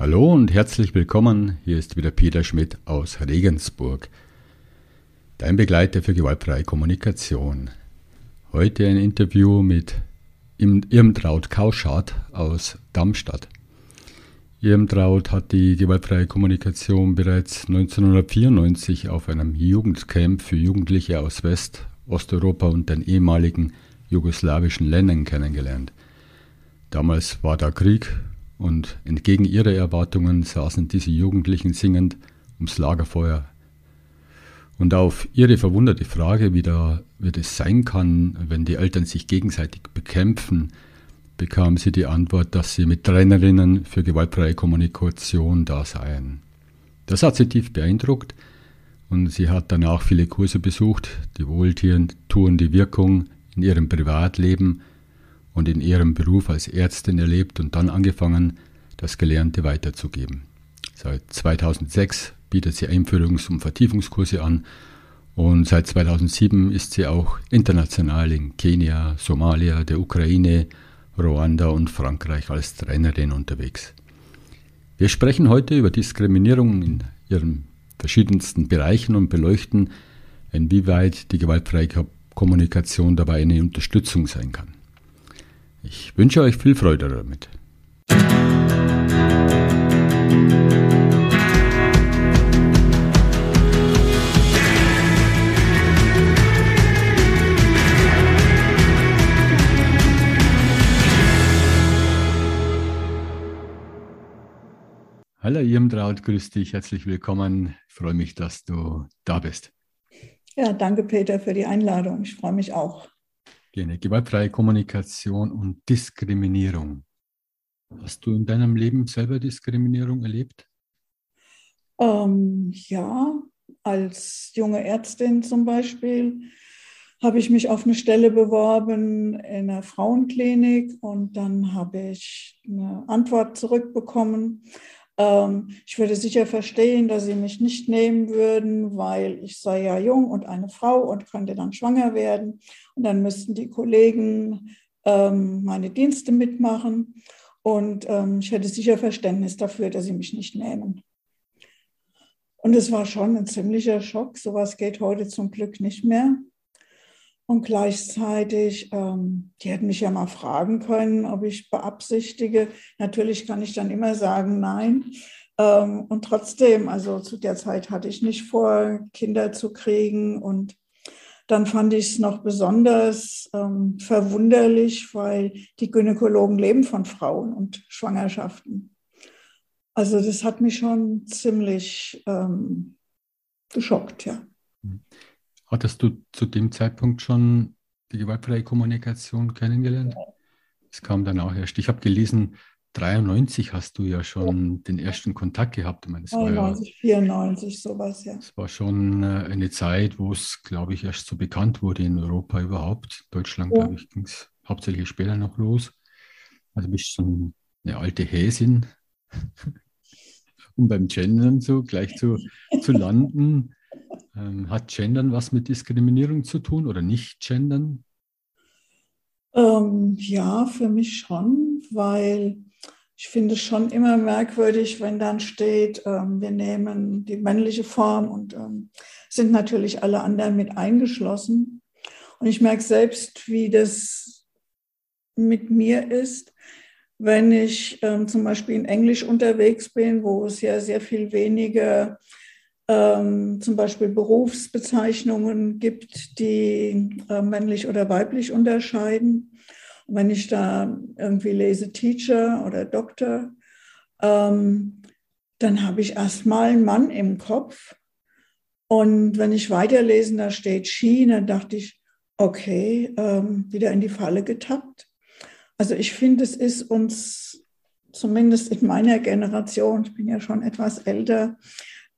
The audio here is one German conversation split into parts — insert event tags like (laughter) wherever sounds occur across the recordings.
Hallo und herzlich willkommen. Hier ist wieder Peter Schmidt aus Regensburg, dein Begleiter für gewaltfreie Kommunikation. Heute ein Interview mit Irmtraut Kauschat aus Darmstadt. Irmtraut hat die gewaltfreie Kommunikation bereits 1994 auf einem Jugendcamp für Jugendliche aus West, Osteuropa und den ehemaligen jugoslawischen Ländern kennengelernt. Damals war da Krieg und entgegen ihrer Erwartungen saßen diese Jugendlichen singend ums Lagerfeuer. Und auf ihre verwunderte Frage, wie, da, wie das sein kann, wenn die Eltern sich gegenseitig bekämpfen, bekam sie die Antwort, dass sie mit Trainerinnen für gewaltfreie Kommunikation da seien. Das hat sie tief beeindruckt und sie hat danach viele Kurse besucht, die wohltuende Wirkung in ihrem Privatleben und in ihrem Beruf als Ärztin erlebt und dann angefangen, das Gelernte weiterzugeben. Seit 2006 bietet sie Einführungs- und Vertiefungskurse an und seit 2007 ist sie auch international in Kenia, Somalia, der Ukraine, Ruanda und Frankreich als Trainerin unterwegs. Wir sprechen heute über Diskriminierung in ihren verschiedensten Bereichen und beleuchten, inwieweit die gewaltfreie Kommunikation dabei eine Unterstützung sein kann. Ich wünsche euch viel Freude damit. Hallo Irmtraut, grüß dich, herzlich willkommen. Ich freue mich, dass du da bist. Ja, danke Peter für die Einladung. Ich freue mich auch. Gerne. Gewaltfreie Kommunikation und Diskriminierung. Hast du in deinem Leben selber Diskriminierung erlebt? Ähm, ja, als junge Ärztin zum Beispiel habe ich mich auf eine Stelle beworben in einer Frauenklinik und dann habe ich eine Antwort zurückbekommen, ich würde sicher verstehen, dass sie mich nicht nehmen würden, weil ich sei ja jung und eine Frau und könnte dann schwanger werden. Und dann müssten die Kollegen ähm, meine Dienste mitmachen. Und ähm, ich hätte sicher Verständnis dafür, dass sie mich nicht nehmen. Und es war schon ein ziemlicher Schock. Sowas geht heute zum Glück nicht mehr. Und gleichzeitig, ähm, die hätten mich ja mal fragen können, ob ich beabsichtige. Natürlich kann ich dann immer sagen, nein. Ähm, und trotzdem, also zu der Zeit hatte ich nicht vor, Kinder zu kriegen. Und dann fand ich es noch besonders ähm, verwunderlich, weil die Gynäkologen leben von Frauen und Schwangerschaften. Also das hat mich schon ziemlich ähm, geschockt, ja. Hattest du zu dem Zeitpunkt schon die gewaltfreie Kommunikation kennengelernt? Es kam dann auch erst. Ich habe gelesen, 93 hast du ja schon ja. den ersten Kontakt gehabt. Ich meine, 93, ja, 94, sowas, ja. Es war schon äh, eine Zeit, wo es, glaube ich, erst so bekannt wurde in Europa überhaupt. Deutschland, ja. glaube ich, ging es hauptsächlich später noch los. Also bist schon eine alte Häsin, (laughs) um beim Gendern so gleich zu, zu landen. Ähm, hat Gendern was mit Diskriminierung zu tun oder nicht Gendern? Ähm, ja, für mich schon, weil ich finde es schon immer merkwürdig, wenn dann steht, ähm, wir nehmen die männliche Form und ähm, sind natürlich alle anderen mit eingeschlossen. Und ich merke selbst, wie das mit mir ist, wenn ich ähm, zum Beispiel in Englisch unterwegs bin, wo es ja sehr viel weniger ähm, zum Beispiel Berufsbezeichnungen gibt, die äh, männlich oder weiblich unterscheiden. Und wenn ich da irgendwie lese Teacher oder Doktor, ähm, dann habe ich erstmal einen Mann im Kopf. Und wenn ich weiterlesen, da steht dann dachte ich, okay, ähm, wieder in die Falle getappt. Also ich finde, es ist uns, zumindest in meiner Generation, ich bin ja schon etwas älter,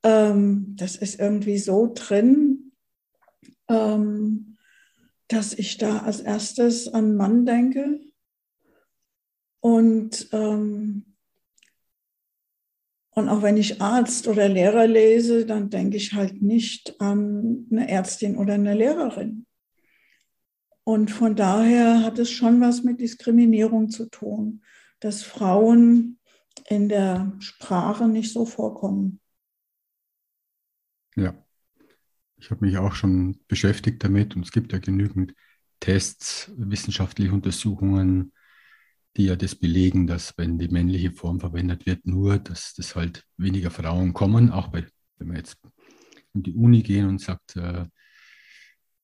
ähm, das ist irgendwie so drin, ähm, dass ich da als erstes an Mann denke. Und, ähm, und auch wenn ich Arzt oder Lehrer lese, dann denke ich halt nicht an eine Ärztin oder eine Lehrerin. Und von daher hat es schon was mit Diskriminierung zu tun, dass Frauen in der Sprache nicht so vorkommen. Ja, ich habe mich auch schon beschäftigt damit und es gibt ja genügend Tests, wissenschaftliche Untersuchungen, die ja das belegen, dass wenn die männliche Form verwendet wird, nur, dass das halt weniger Frauen kommen, auch bei, wenn wir jetzt in die Uni gehen und sagt, äh,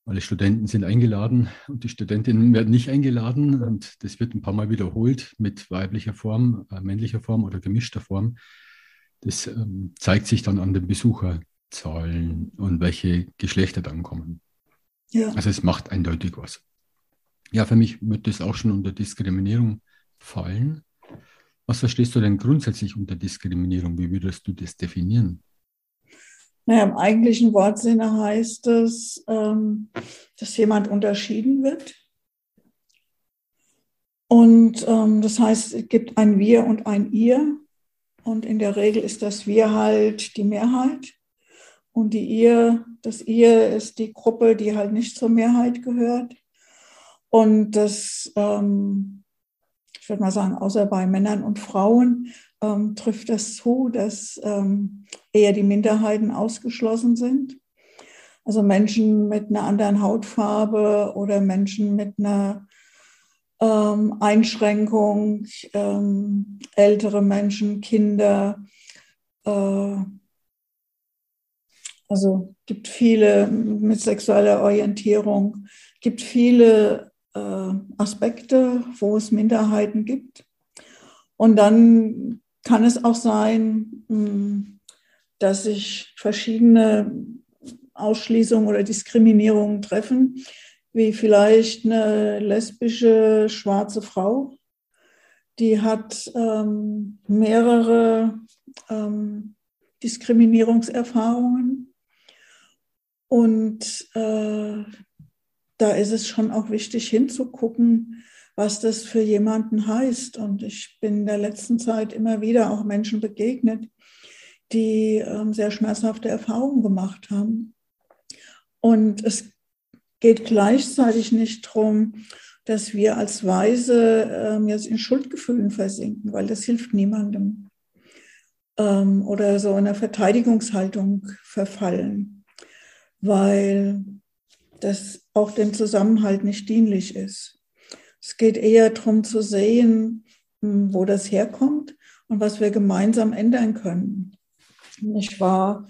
alle Studenten sind eingeladen und die Studentinnen werden nicht eingeladen und das wird ein paar Mal wiederholt mit weiblicher Form, äh, männlicher Form oder gemischter Form. Das ähm, zeigt sich dann an den Besucherzahlen und welche Geschlechter dann kommen. Ja. Also es macht eindeutig was. Ja, für mich wird das auch schon unter Diskriminierung fallen. Was verstehst du denn grundsätzlich unter Diskriminierung? Wie würdest du das definieren? Naja, im eigentlichen Wortsinne heißt es, ähm, dass jemand unterschieden wird. Und ähm, das heißt, es gibt ein Wir und ein Ihr. Und in der Regel ist das Wir halt die Mehrheit. Und die Ihr, das Ihr ist die Gruppe, die halt nicht zur Mehrheit gehört. Und das, ähm, ich würde mal sagen, außer bei Männern und Frauen ähm, trifft das zu, dass ähm, eher die Minderheiten ausgeschlossen sind. Also Menschen mit einer anderen Hautfarbe oder Menschen mit einer ähm, Einschränkung, ähm, ältere Menschen, Kinder. Äh, also gibt viele mit sexueller Orientierung, gibt viele äh, Aspekte, wo es Minderheiten gibt. Und dann kann es auch sein, hm, dass sich verschiedene Ausschließungen oder Diskriminierungen treffen, wie vielleicht eine lesbische schwarze Frau, die hat ähm, mehrere ähm, Diskriminierungserfahrungen. Und äh, da ist es schon auch wichtig hinzugucken, was das für jemanden heißt. Und ich bin in der letzten Zeit immer wieder auch Menschen begegnet, die ähm, sehr schmerzhafte Erfahrungen gemacht haben. Und es geht gleichzeitig nicht darum, dass wir als Weise ähm, jetzt in Schuldgefühlen versinken, weil das hilft niemandem. Ähm, oder so in einer Verteidigungshaltung verfallen, weil das auch dem Zusammenhalt nicht dienlich ist. Es geht eher darum zu sehen, hm, wo das herkommt und was wir gemeinsam ändern können. Ich war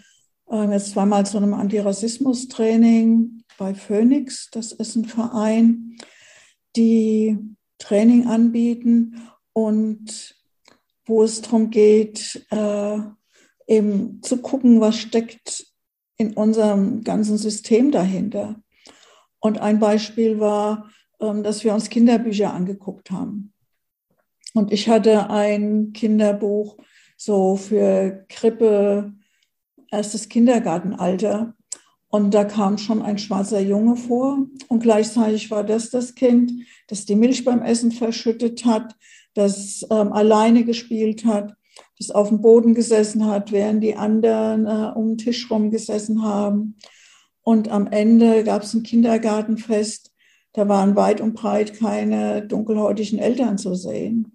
ähm, jetzt zweimal zu einem Antirassismus-Training bei Phoenix. Das ist ein Verein, die Training anbieten und wo es darum geht, äh, eben zu gucken, was steckt in unserem ganzen System dahinter. Und ein Beispiel war, ähm, dass wir uns Kinderbücher angeguckt haben. Und ich hatte ein Kinderbuch so für Krippe, erstes Kindergartenalter. Und da kam schon ein schwarzer Junge vor. Und gleichzeitig war das das Kind, das die Milch beim Essen verschüttet hat, das ähm, alleine gespielt hat, das auf dem Boden gesessen hat, während die anderen äh, um den Tisch rum gesessen haben. Und am Ende gab es ein Kindergartenfest da waren weit und breit keine dunkelhäutigen Eltern zu sehen.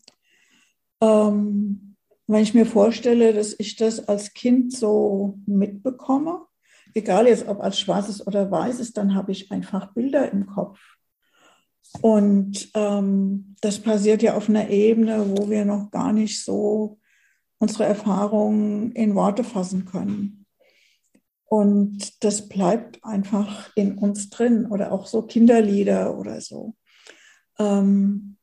Ähm, wenn ich mir vorstelle, dass ich das als Kind so mitbekomme, egal jetzt ob als schwarzes oder weißes, dann habe ich einfach Bilder im Kopf. Und ähm, das passiert ja auf einer Ebene, wo wir noch gar nicht so unsere Erfahrungen in Worte fassen können. Und das bleibt einfach in uns drin oder auch so Kinderlieder oder so. Ähm,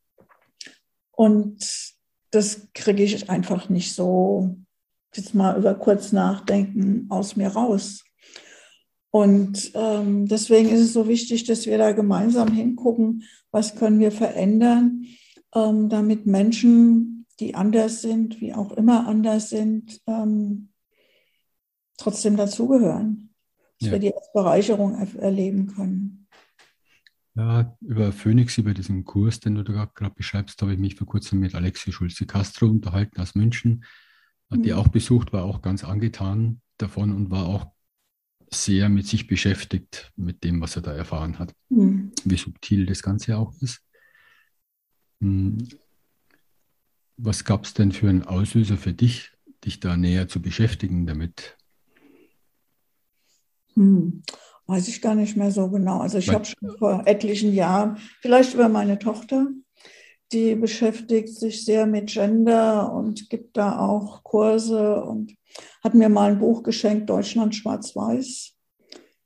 und das kriege ich einfach nicht so, jetzt mal über kurz nachdenken, aus mir raus. Und ähm, deswegen ist es so wichtig, dass wir da gemeinsam hingucken, was können wir verändern, ähm, damit Menschen, die anders sind, wie auch immer anders sind, ähm, trotzdem dazugehören, dass ja. wir die als Bereicherung erleben können. Ja, über Phoenix, über diesen Kurs, den du da gerade beschreibst, habe ich mich vor kurzem mit Alexi Schulze-Castro unterhalten aus München. Hat mhm. die auch besucht, war auch ganz angetan davon und war auch sehr mit sich beschäftigt, mit dem, was er da erfahren hat. Mhm. Wie subtil das Ganze auch ist. Was gab es denn für einen Auslöser für dich, dich da näher zu beschäftigen damit? Hm, weiß ich gar nicht mehr so genau. Also ich habe schon vor etlichen Jahren, vielleicht über meine Tochter, die beschäftigt sich sehr mit Gender und gibt da auch Kurse und hat mir mal ein Buch geschenkt, Deutschland schwarz-weiß,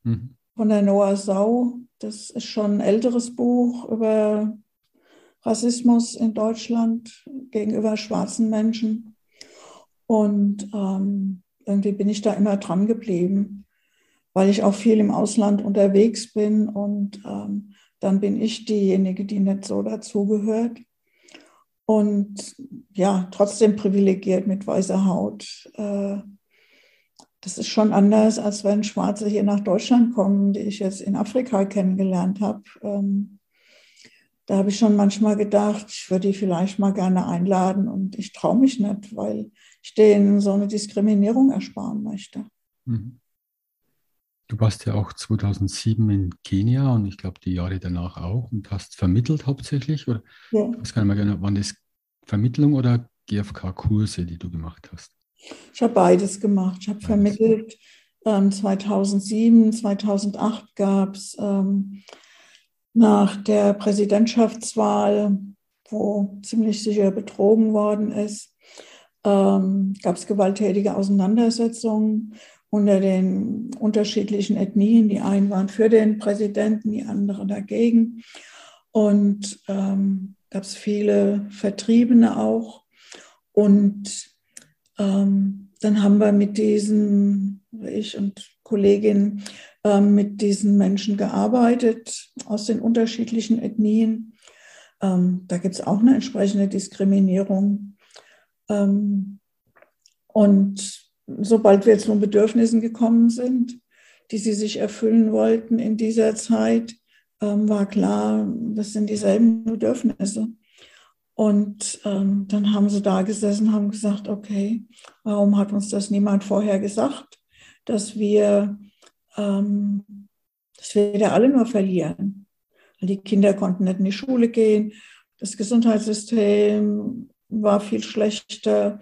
mhm. von der Noah Sau. Das ist schon ein älteres Buch über Rassismus in Deutschland gegenüber schwarzen Menschen. Und ähm, irgendwie bin ich da immer dran geblieben, weil ich auch viel im Ausland unterwegs bin und ähm, dann bin ich diejenige, die nicht so dazugehört. Und ja, trotzdem privilegiert mit weißer Haut. Äh, das ist schon anders, als wenn Schwarze hier nach Deutschland kommen, die ich jetzt in Afrika kennengelernt habe. Ähm, da habe ich schon manchmal gedacht, ich würde die vielleicht mal gerne einladen und ich traue mich nicht, weil ich denen so eine Diskriminierung ersparen möchte. Mhm. Du warst ja auch 2007 in Kenia und ich glaube die Jahre danach auch und hast vermittelt hauptsächlich. Oder ja. ich weiß gar nicht mehr genau, waren das Vermittlung oder GFK-Kurse, die du gemacht hast? Ich habe beides gemacht. Ich habe vermittelt. Ähm, 2007, 2008 gab es ähm, nach der Präsidentschaftswahl, wo ziemlich sicher betrogen worden ist, ähm, gab es gewalttätige Auseinandersetzungen unter den unterschiedlichen Ethnien. Die einen waren für den Präsidenten, die anderen dagegen. Und ähm, gab es viele Vertriebene auch. Und ähm, dann haben wir mit diesen, ich und Kolleginnen, ähm, mit diesen Menschen gearbeitet aus den unterschiedlichen Ethnien. Ähm, da gibt es auch eine entsprechende Diskriminierung. Ähm, und sobald wir zu Bedürfnissen gekommen sind, die sie sich erfüllen wollten in dieser Zeit, ähm, war klar, das sind dieselben Bedürfnisse. Und ähm, dann haben sie da gesessen, haben gesagt, okay, warum hat uns das niemand vorher gesagt, dass wir, ähm, dass wir da alle nur verlieren. Weil die Kinder konnten nicht in die Schule gehen, das Gesundheitssystem war viel schlechter.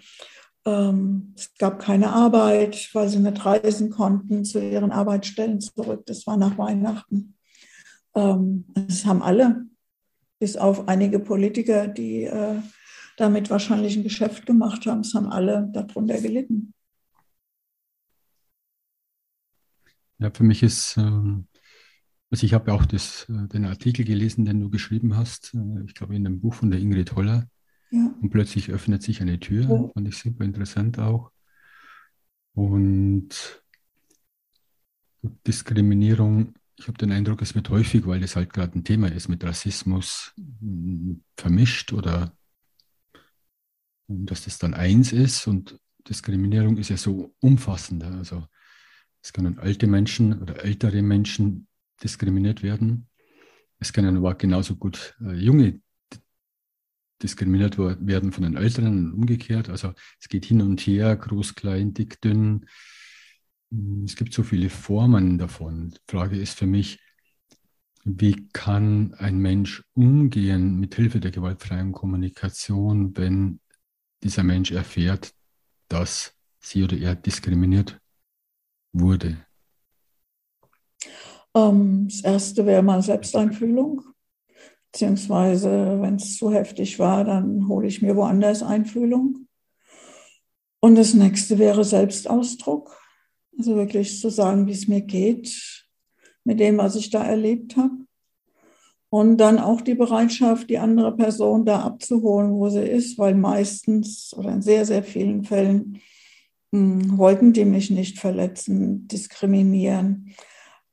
Ähm, es gab keine Arbeit, weil sie nicht reisen konnten zu ihren Arbeitsstellen zurück. Das war nach Weihnachten. Ähm, das haben alle bis auf einige Politiker, die äh, damit wahrscheinlich ein Geschäft gemacht haben. Es haben alle darunter gelitten. Ja, für mich ist, ähm, also ich habe auch das, äh, den Artikel gelesen, den du geschrieben hast, äh, ich glaube in einem Buch von der Ingrid Holler. Ja. Und plötzlich öffnet sich eine Tür, ja. fand ich super interessant auch. Und Diskriminierung ich habe den Eindruck, es wird häufig, weil das halt gerade ein Thema ist, mit Rassismus mm, vermischt oder dass das dann eins ist und Diskriminierung ist ja so umfassender. Also es können alte Menschen oder ältere Menschen diskriminiert werden. Es können aber genauso gut äh, junge diskriminiert werden von den Älteren und umgekehrt. Also es geht hin und her, groß, klein, dick, dünn, hm, es gibt so viele Formen davon. Die Frage ist für mich, wie kann ein Mensch umgehen mit Hilfe der gewaltfreien Kommunikation, wenn dieser Mensch erfährt, dass sie oder er diskriminiert wurde? Ähm, das erste wäre mal Selbsteinfühlung, beziehungsweise wenn es zu heftig war, dann hole ich mir woanders Einfühlung. Und das nächste wäre Selbstausdruck. Also wirklich zu sagen, wie es mir geht mit dem, was ich da erlebt habe. Und dann auch die Bereitschaft, die andere Person da abzuholen, wo sie ist, weil meistens oder in sehr, sehr vielen Fällen wollten die mich nicht verletzen, diskriminieren.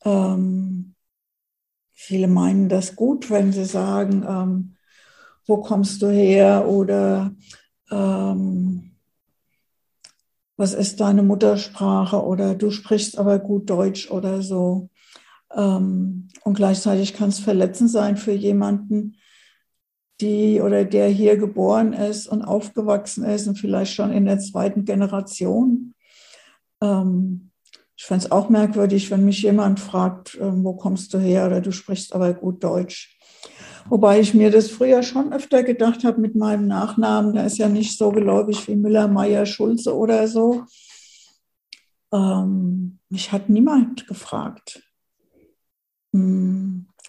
Ähm, viele meinen das gut, wenn sie sagen, ähm, wo kommst du her oder ähm, was ist deine Muttersprache oder du sprichst aber gut Deutsch oder so. Ähm, und gleichzeitig kann es verletzend sein für jemanden, die oder der hier geboren ist und aufgewachsen ist und vielleicht schon in der zweiten Generation. Ähm, ich fände es auch merkwürdig, wenn mich jemand fragt, ähm, wo kommst du her oder du sprichst aber gut Deutsch. Wobei ich mir das früher schon öfter gedacht habe mit meinem Nachnamen. Der ist ja nicht so geläufig wie Müller, Meier, Schulze oder so. Ähm, mich hat niemand gefragt. Hm,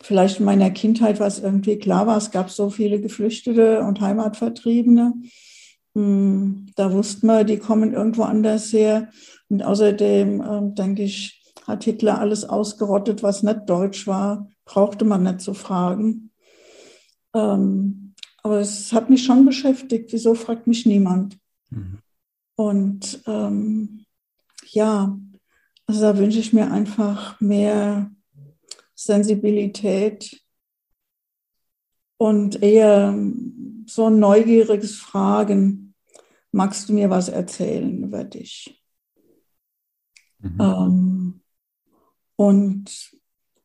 vielleicht in meiner Kindheit war es irgendwie klar war, es gab so viele Geflüchtete und Heimatvertriebene. Hm, da wusste man, die kommen irgendwo anders her. Und außerdem, äh, denke ich, hat Hitler alles ausgerottet, was nicht deutsch war. Brauchte man nicht zu fragen. Ähm, aber es hat mich schon beschäftigt. Wieso fragt mich niemand? Mhm. Und ähm, ja, also da wünsche ich mir einfach mehr Sensibilität und eher so ein neugieriges Fragen. Magst du mir was erzählen über dich? Mhm. Ähm, und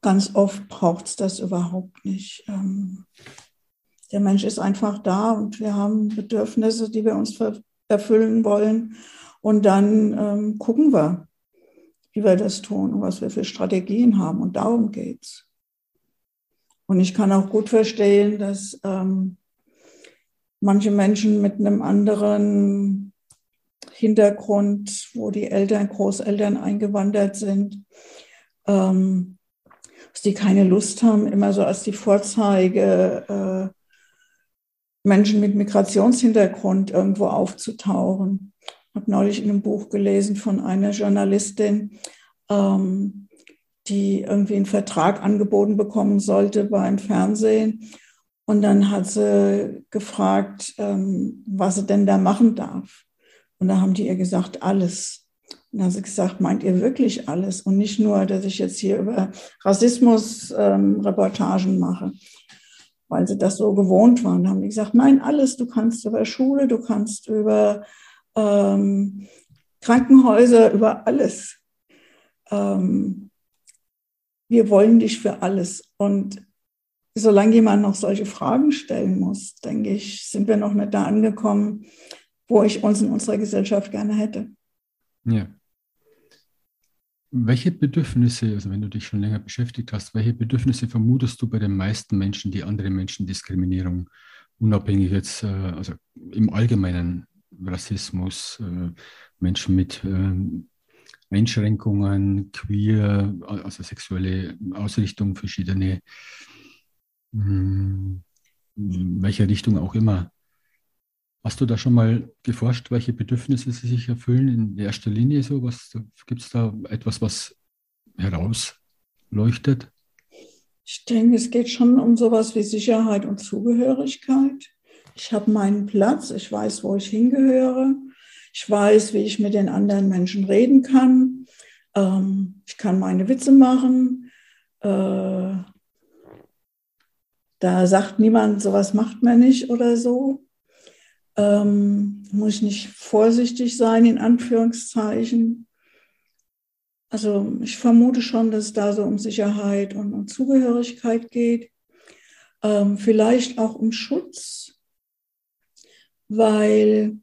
ganz oft braucht es das überhaupt nicht. Ähm, der Mensch ist einfach da und wir haben Bedürfnisse, die wir uns erfüllen wollen. Und dann ähm, gucken wir, wie wir das tun und was wir für Strategien haben. Und darum geht es. Und ich kann auch gut verstehen, dass ähm, manche Menschen mit einem anderen Hintergrund, wo die Eltern, Großeltern eingewandert sind, ähm, dass die keine Lust haben, immer so als die Vorzeige äh, Menschen mit Migrationshintergrund irgendwo aufzutauchen. Habe neulich in einem Buch gelesen von einer Journalistin, ähm, die irgendwie einen Vertrag angeboten bekommen sollte beim Fernsehen. Und dann hat sie gefragt, ähm, was sie denn da machen darf. Und da haben die ihr gesagt, alles. Und dann hat sie gesagt, meint ihr wirklich alles? Und nicht nur, dass ich jetzt hier über Rassismus ähm, Reportagen mache, weil sie das so gewohnt waren. Da haben die gesagt, nein, alles. Du kannst über Schule, du kannst über ähm, Krankenhäuser, über alles. Ähm, wir wollen dich für alles. Und solange jemand noch solche Fragen stellen muss, denke ich, sind wir noch nicht da angekommen, wo ich uns in unserer Gesellschaft gerne hätte. Ja. Welche Bedürfnisse, also wenn du dich schon länger beschäftigt hast, welche Bedürfnisse vermutest du bei den meisten Menschen, die andere Menschen Diskriminierung, unabhängig jetzt, äh, also im Allgemeinen Rassismus, äh, Menschen mit ähm, Einschränkungen, queer, also sexuelle Ausrichtung, verschiedene, hm, in welcher Richtung auch immer. Hast du da schon mal geforscht, welche Bedürfnisse sie sich erfüllen in erster Linie? So, gibt es da etwas, was herausleuchtet? Ich denke, es geht schon um sowas wie Sicherheit und Zugehörigkeit. Ich habe meinen Platz, ich weiß, wo ich hingehöre. Ich weiß, wie ich mit den anderen Menschen reden kann. Ähm, ich kann meine Witze machen. Äh, da sagt niemand, sowas macht man nicht oder so. Ähm, muss ich nicht vorsichtig sein, in Anführungszeichen. Also ich vermute schon, dass es da so um Sicherheit und um Zugehörigkeit geht. Ähm, vielleicht auch um Schutz, weil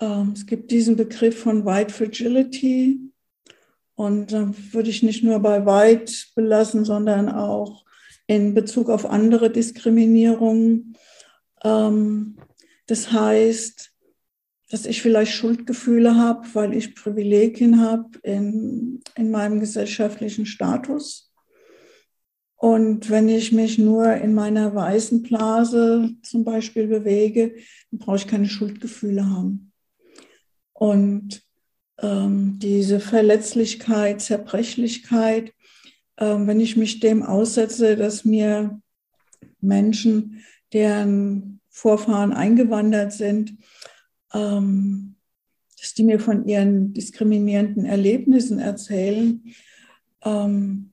ähm, es gibt diesen Begriff von White Fragility. Und da würde ich nicht nur bei White belassen, sondern auch in Bezug auf andere Diskriminierungen. Ähm, das heißt, dass ich vielleicht Schuldgefühle habe, weil ich Privilegien habe in, in meinem gesellschaftlichen Status. Und wenn ich mich nur in meiner weißen Blase zum Beispiel bewege, dann brauche ich keine Schuldgefühle haben. Und ähm, diese Verletzlichkeit, Zerbrechlichkeit, ähm, wenn ich mich dem aussetze, dass mir Menschen, deren Vorfahren eingewandert sind, ähm, dass die mir von ihren diskriminierenden Erlebnissen erzählen. Ähm,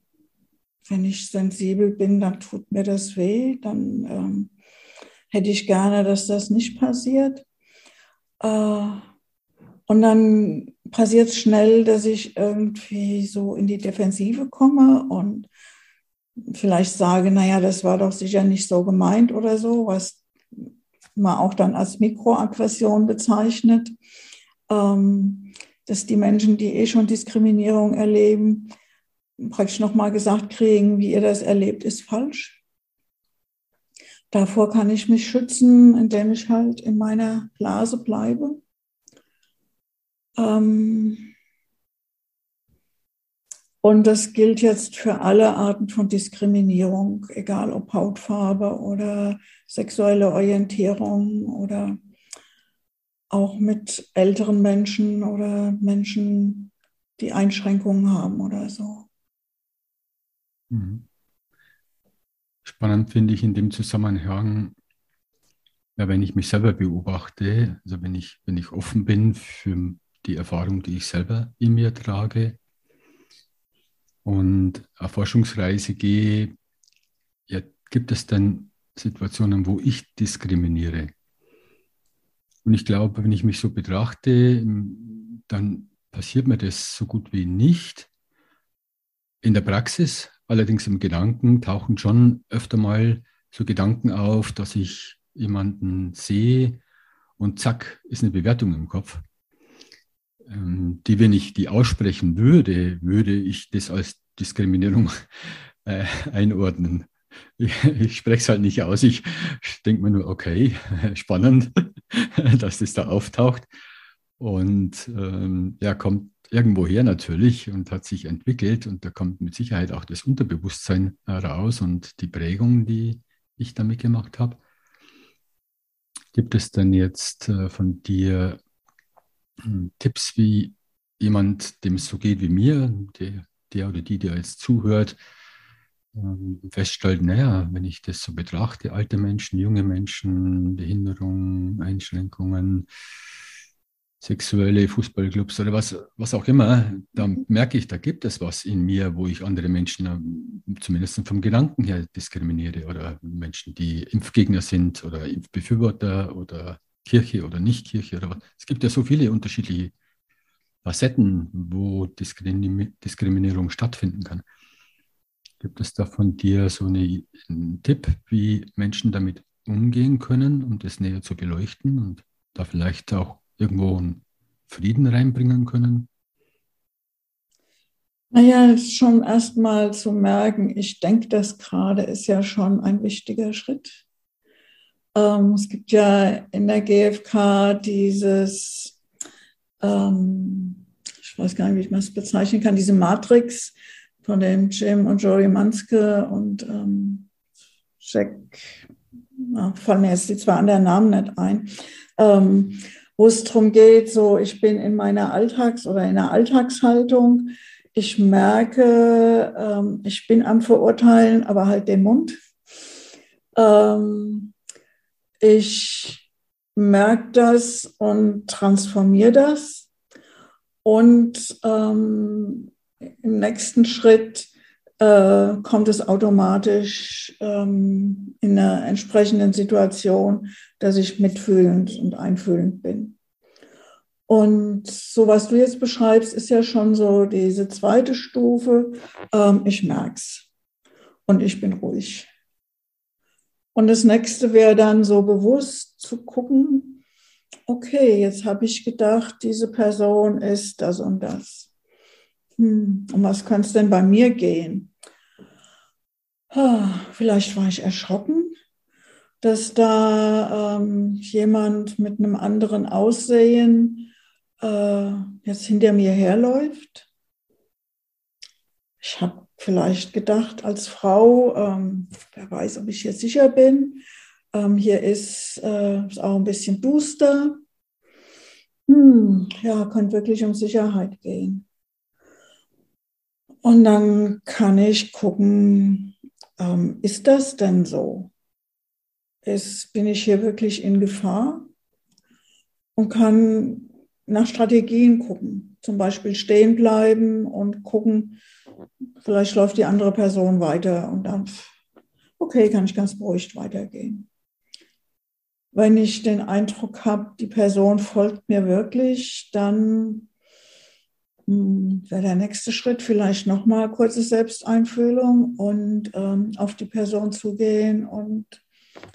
wenn ich sensibel bin, dann tut mir das weh, dann ähm, hätte ich gerne, dass das nicht passiert. Äh, und dann passiert es schnell, dass ich irgendwie so in die Defensive komme und vielleicht sage, naja, das war doch sicher nicht so gemeint oder so, was man auch dann als Mikroaggression bezeichnet, ähm, dass die Menschen, die eh schon Diskriminierung erleben, praktisch nochmal gesagt kriegen, wie ihr das erlebt, ist falsch. davor kann ich mich schützen, indem ich halt in meiner Blase bleibe. Ähm, und das gilt jetzt für alle Arten von Diskriminierung, egal ob Hautfarbe oder sexuelle Orientierung oder auch mit älteren Menschen oder Menschen, die Einschränkungen haben oder so. Mhm. Spannend finde ich in dem Zusammenhang, ja, wenn ich mich selber beobachte, also wenn ich, wenn ich offen bin für die Erfahrung, die ich selber in mir trage, und auf Forschungsreise gehe, ja, gibt es dann Situationen, wo ich diskriminiere. Und ich glaube, wenn ich mich so betrachte, dann passiert mir das so gut wie nicht. In der Praxis, allerdings im Gedanken, tauchen schon öfter mal so Gedanken auf, dass ich jemanden sehe und zack, ist eine Bewertung im Kopf. Ähm, die, wenn ich die aussprechen würde, würde ich das als Diskriminierung (laughs) äh, einordnen. Ich, (laughs) ich spreche es halt nicht aus. Ich denke mir nur, okay, (laughs) spannend, dass das da auftaucht. Und ähm, ja, kommt irgendwo her natürlich und hat sich entwickelt. Und da kommt mit Sicherheit auch das Unterbewusstsein raus und die Prägung, die ich damit gemacht habe. Gibt es denn jetzt äh, von dir Tipps, wie jemand, dem es so geht wie mir, der, der oder die, der jetzt zuhört, ähm, feststellt, naja, wenn ich das so betrachte, alte Menschen, junge Menschen, Behinderungen, Einschränkungen, sexuelle Fußballclubs oder was, was auch immer, da merke ich, da gibt es was in mir, wo ich andere Menschen ähm, zumindest vom Gedanken her diskriminiere oder Menschen, die Impfgegner sind oder Impfbefürworter oder Kirche oder Nicht-Kirche oder was. Es gibt ja so viele unterschiedliche Facetten, wo Diskriminierung stattfinden kann. Gibt es da von dir so eine, einen Tipp, wie Menschen damit umgehen können, um das näher zu beleuchten und da vielleicht auch irgendwo einen Frieden reinbringen können? Naja, schon erstmal zu merken, ich denke, das gerade ist ja schon ein wichtiger Schritt. Ähm, es gibt ja in der GfK dieses, ähm, ich weiß gar nicht, wie ich das bezeichnen kann, diese Matrix von dem Jim und Jory Manske und ähm, Jack, na, fallen mir jetzt die zwei anderen Namen nicht ein, ähm, wo es darum geht, so ich bin in meiner Alltags- oder in der Alltagshaltung, ich merke, ähm, ich bin am Verurteilen, aber halt den Mund. Ähm, ich merke das und transformiere das. Und ähm, im nächsten Schritt äh, kommt es automatisch ähm, in einer entsprechenden Situation, dass ich mitfühlend und einfühlend bin. Und so was du jetzt beschreibst, ist ja schon so diese zweite Stufe. Ähm, ich es und ich bin ruhig. Und das nächste wäre dann so bewusst zu gucken, okay, jetzt habe ich gedacht, diese Person ist das und das. Hm, um was kann es denn bei mir gehen? vielleicht war ich erschrocken, dass da ähm, jemand mit einem anderen Aussehen äh, jetzt hinter mir herläuft. Ich habe vielleicht gedacht als Frau, ähm, wer weiß, ob ich hier sicher bin. Ähm, hier ist, äh, ist auch ein bisschen duster. Hm, ja, könnte wirklich um Sicherheit gehen. Und dann kann ich gucken, ähm, ist das denn so? Ist, bin ich hier wirklich in Gefahr? Und kann nach Strategien gucken. Zum Beispiel stehen bleiben und gucken, vielleicht läuft die andere Person weiter und dann, okay, kann ich ganz beruhigt weitergehen. Wenn ich den Eindruck habe, die Person folgt mir wirklich, dann wäre der nächste Schritt vielleicht nochmal kurze Selbsteinfühlung und ähm, auf die Person zugehen und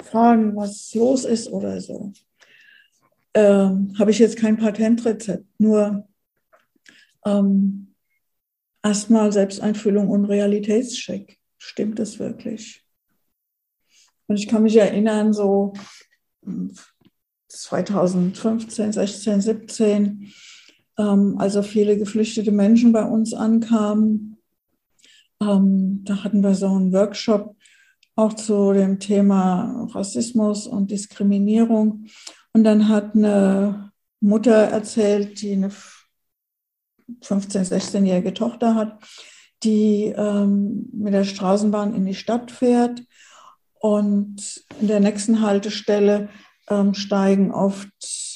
fragen, was los ist oder so. Ähm, Habe ich jetzt kein Patentrezept, nur ähm, erstmal Selbsteinfühlung und Realitätscheck. Stimmt es wirklich? Und ich kann mich erinnern, so 2015, 16, 17, ähm, also viele geflüchtete Menschen bei uns ankamen. Ähm, da hatten wir so einen Workshop auch zu dem Thema Rassismus und Diskriminierung. Und dann hat eine Mutter erzählt, die eine 15-, 16-jährige Tochter hat, die ähm, mit der Straßenbahn in die Stadt fährt und in der nächsten Haltestelle ähm, steigen oft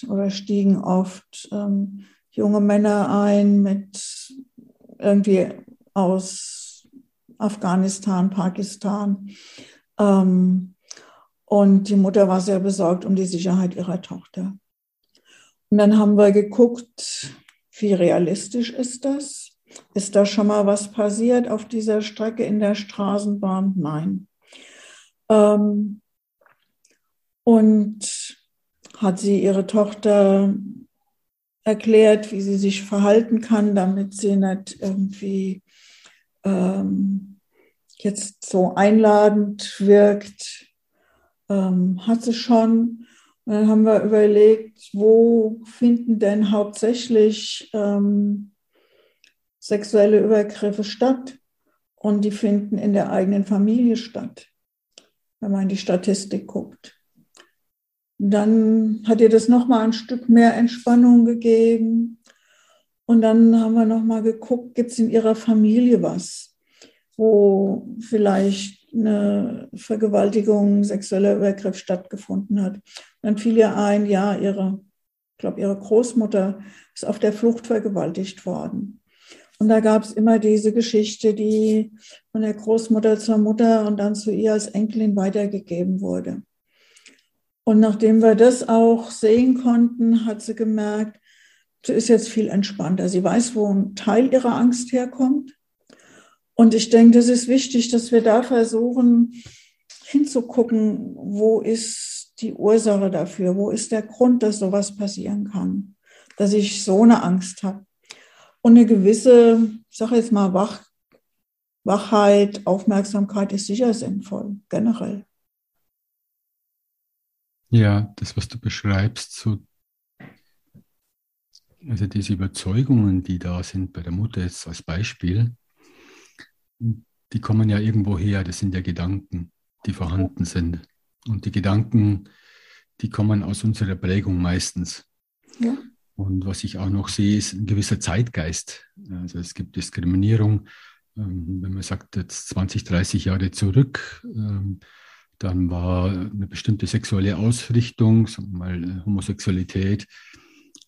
oder stiegen oft ähm, junge Männer ein mit irgendwie aus Afghanistan, Pakistan. Ähm, und die Mutter war sehr besorgt um die Sicherheit ihrer Tochter. Und dann haben wir geguckt, wie realistisch ist das? Ist da schon mal was passiert auf dieser Strecke in der Straßenbahn? Nein. Ähm, und hat sie ihre Tochter erklärt, wie sie sich verhalten kann, damit sie nicht irgendwie ähm, jetzt so einladend wirkt. Ähm, hat sie schon. Und dann haben wir überlegt, wo finden denn hauptsächlich ähm, sexuelle Übergriffe statt? Und die finden in der eigenen Familie statt, wenn man in die Statistik guckt. Dann hat ihr das nochmal ein Stück mehr Entspannung gegeben. Und dann haben wir nochmal geguckt, gibt es in ihrer Familie was, wo vielleicht eine Vergewaltigung, sexueller Übergriff stattgefunden hat. Dann fiel ihr ein, ja, ihre, ich glaube, ihre Großmutter ist auf der Flucht vergewaltigt worden. Und da gab es immer diese Geschichte, die von der Großmutter zur Mutter und dann zu ihr als Enkelin weitergegeben wurde. Und nachdem wir das auch sehen konnten, hat sie gemerkt, sie ist jetzt viel entspannter. Sie weiß, wo ein Teil ihrer Angst herkommt. Und ich denke, das ist wichtig, dass wir da versuchen hinzugucken, wo ist die Ursache dafür, wo ist der Grund, dass sowas passieren kann, dass ich so eine Angst habe. Und eine gewisse, ich sage jetzt mal, Wach, Wachheit, Aufmerksamkeit ist sicher sinnvoll, generell. Ja, das, was du beschreibst, so, also diese Überzeugungen, die da sind bei der Mutter jetzt als Beispiel, die kommen ja irgendwo her, das sind ja Gedanken, die vorhanden sind. Und die Gedanken, die kommen aus unserer Prägung meistens. Ja. Und was ich auch noch sehe, ist ein gewisser Zeitgeist. Also es gibt Diskriminierung, ähm, wenn man sagt, jetzt 20, 30 Jahre zurück, ähm, dann war eine bestimmte sexuelle Ausrichtung, sagen wir mal Homosexualität,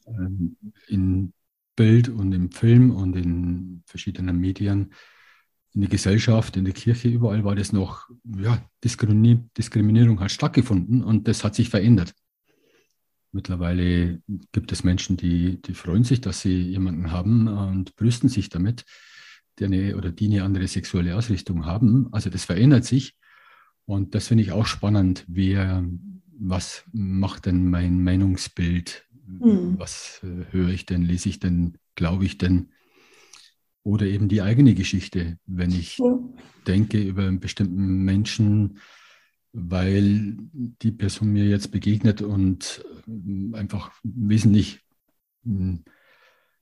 ähm, in Bild und im Film und in verschiedenen Medien, in der Gesellschaft, in der Kirche, überall war das noch, ja, Diskriminierung hat stattgefunden und das hat sich verändert. Mittlerweile gibt es Menschen, die, die freuen sich, dass sie jemanden haben und brüsten sich damit, die eine oder die eine andere sexuelle Ausrichtung haben. Also das verändert sich. Und das finde ich auch spannend. Wer, was macht denn mein Meinungsbild? Mhm. Was äh, höre ich denn, lese ich denn, glaube ich denn? Oder eben die eigene Geschichte, wenn ich ja. denke über einen bestimmten Menschen, weil die Person mir jetzt begegnet und äh, einfach wesentlich hm,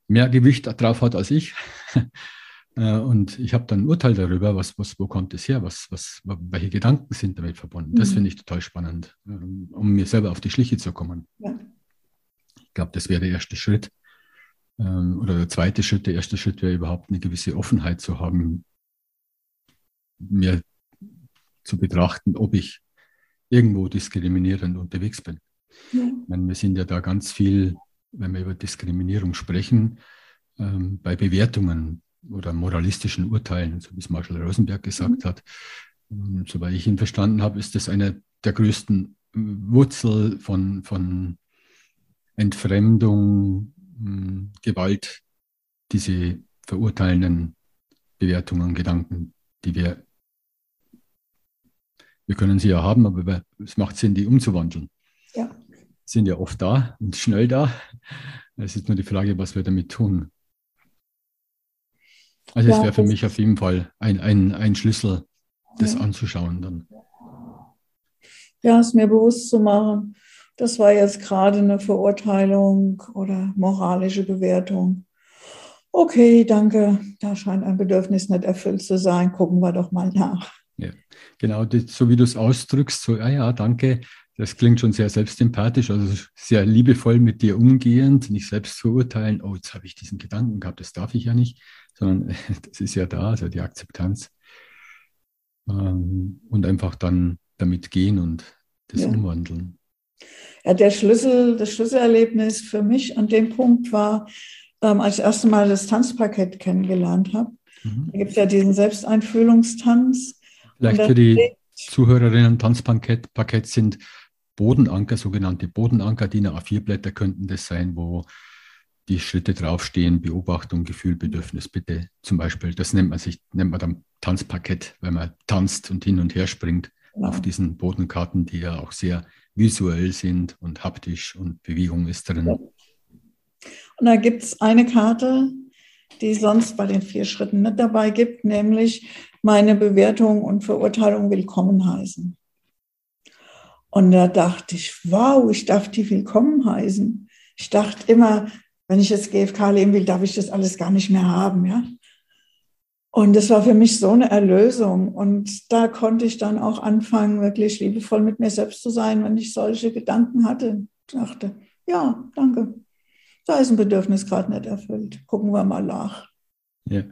mehr Gewicht drauf hat als ich. (laughs) Äh, und ich habe dann ein Urteil darüber, was, was, wo kommt es her, was, was, welche Gedanken sind damit verbunden. Das mhm. finde ich total spannend, ähm, um mir selber auf die Schliche zu kommen. Ja. Ich glaube, das wäre der erste Schritt. Ähm, oder der zweite Schritt, der erste Schritt wäre überhaupt eine gewisse Offenheit zu haben, mir zu betrachten, ob ich irgendwo diskriminierend unterwegs bin. Ja. Meine, wir sind ja da ganz viel, wenn wir über Diskriminierung sprechen, ähm, bei Bewertungen oder moralistischen Urteilen, so wie es Marshall Rosenberg gesagt mhm. hat. Und ähm, soweit ich ihn verstanden habe, ist das eine der größten Wurzel von, von Entfremdung, hm, Gewalt, diese verurteilenden Bewertungen, Gedanken, die wir, wir können sie ja haben, aber es macht Sinn, die umzuwandeln. Ja. Sind ja oft da und schnell da. Es ist nur die Frage, was wir damit tun. Also es wäre für mich auf jeden Fall ein, ein, ein Schlüssel, das ja. anzuschauen dann. ja, es mir bewusst zu machen, das war jetzt gerade eine Verurteilung oder moralische Bewertung. Okay, danke, da scheint ein Bedürfnis nicht erfüllt zu sein. Gucken wir doch mal nach. Ja, genau, das, so wie du es ausdrückst, so, ja, ja, danke, das klingt schon sehr selbstempathisch, also sehr liebevoll mit dir umgehend, nicht selbst verurteilen, oh, jetzt habe ich diesen Gedanken gehabt, das darf ich ja nicht, sondern (laughs) das ist ja da, also die Akzeptanz. Ähm, und einfach dann damit gehen und das ja. umwandeln. Ja, der Schlüssel, das Schlüsselerlebnis für mich an dem Punkt war, ähm, als ich das erste Mal das Tanzparkett kennengelernt habe. Mhm. Da gibt es ja diesen Selbsteinfühlungstanz. Vielleicht für die Zuhörerinnen, Tanzparkett Parkett sind Bodenanker, sogenannte Bodenanker, DIN A4-Blätter könnten das sein, wo die Schritte draufstehen, Beobachtung, Gefühl, Bedürfnis, bitte zum Beispiel. Das nennt man sich, nennt man dann Tanzparkett, weil man tanzt und hin und her springt ja. auf diesen Bodenkarten, die ja auch sehr visuell sind und haptisch und Bewegung ist drin. Ja. Und da gibt es eine Karte, die sonst bei den vier Schritten nicht dabei gibt, nämlich meine Bewertung und Verurteilung willkommen heißen. Und da dachte ich, wow, ich darf die willkommen heißen. Ich dachte immer, wenn ich jetzt GFK leben will, darf ich das alles gar nicht mehr haben, ja. Und das war für mich so eine Erlösung. Und da konnte ich dann auch anfangen, wirklich liebevoll mit mir selbst zu sein, wenn ich solche Gedanken hatte. Ich dachte, ja, danke. Da ist ein Bedürfnis gerade nicht erfüllt. Gucken wir mal nach. Ja.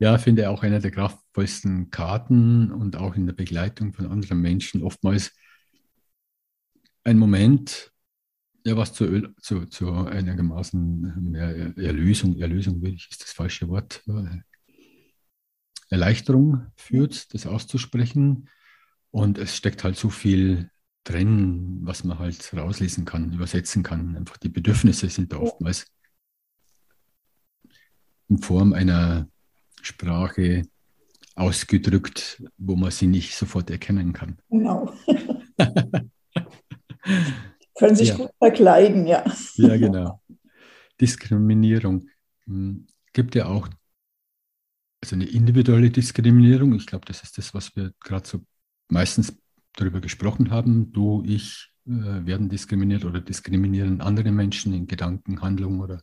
Ja, finde auch einer der kraftvollsten Karten und auch in der Begleitung von anderen Menschen oftmals ein Moment, ja, was zu, zu, zu einigermaßen mehr Erlösung, Erlösung wirklich ist das falsche Wort, äh, Erleichterung führt, das auszusprechen. Und es steckt halt so viel drin, was man halt rauslesen kann, übersetzen kann. Einfach die Bedürfnisse sind da oftmals in Form einer Sprache ausgedrückt, wo man sie nicht sofort erkennen kann. Genau. (laughs) Können sich ja. gut verkleiden, ja. Ja, genau. Diskriminierung. Hm, gibt ja auch also eine individuelle Diskriminierung. Ich glaube, das ist das, was wir gerade so meistens darüber gesprochen haben. Du, ich äh, werden diskriminiert oder diskriminieren andere Menschen in Gedanken, Handlung oder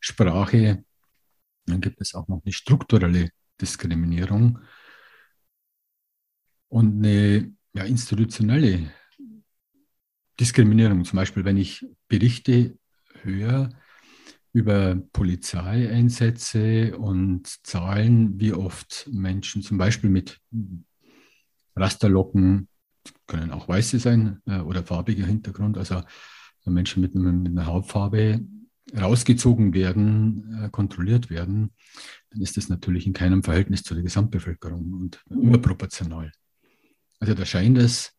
Sprache. Dann gibt es auch noch eine strukturelle Diskriminierung und eine ja, institutionelle Diskriminierung. Zum Beispiel, wenn ich Berichte höre über Polizeieinsätze und Zahlen, wie oft Menschen zum Beispiel mit Rasterlocken, können auch weiße sein äh, oder farbiger Hintergrund, also Menschen mit, mit einer Hautfarbe rausgezogen werden, äh, kontrolliert werden, dann ist das natürlich in keinem Verhältnis zu der Gesamtbevölkerung und überproportional. Also da scheint es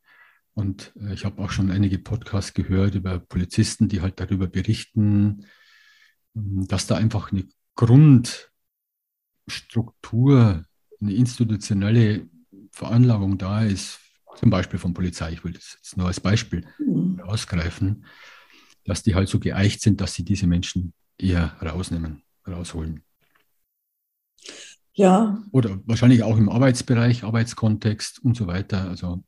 und äh, ich habe auch schon einige Podcasts gehört über Polizisten, die halt darüber berichten, ähm, dass da einfach eine Grundstruktur, eine institutionelle Veranlagung da ist, zum Beispiel von Polizei, ich will das jetzt nur als Beispiel mhm. ausgreifen, dass die halt so geeicht sind, dass sie diese Menschen eher rausnehmen, rausholen. Ja. Oder wahrscheinlich auch im Arbeitsbereich, Arbeitskontext und so weiter. Also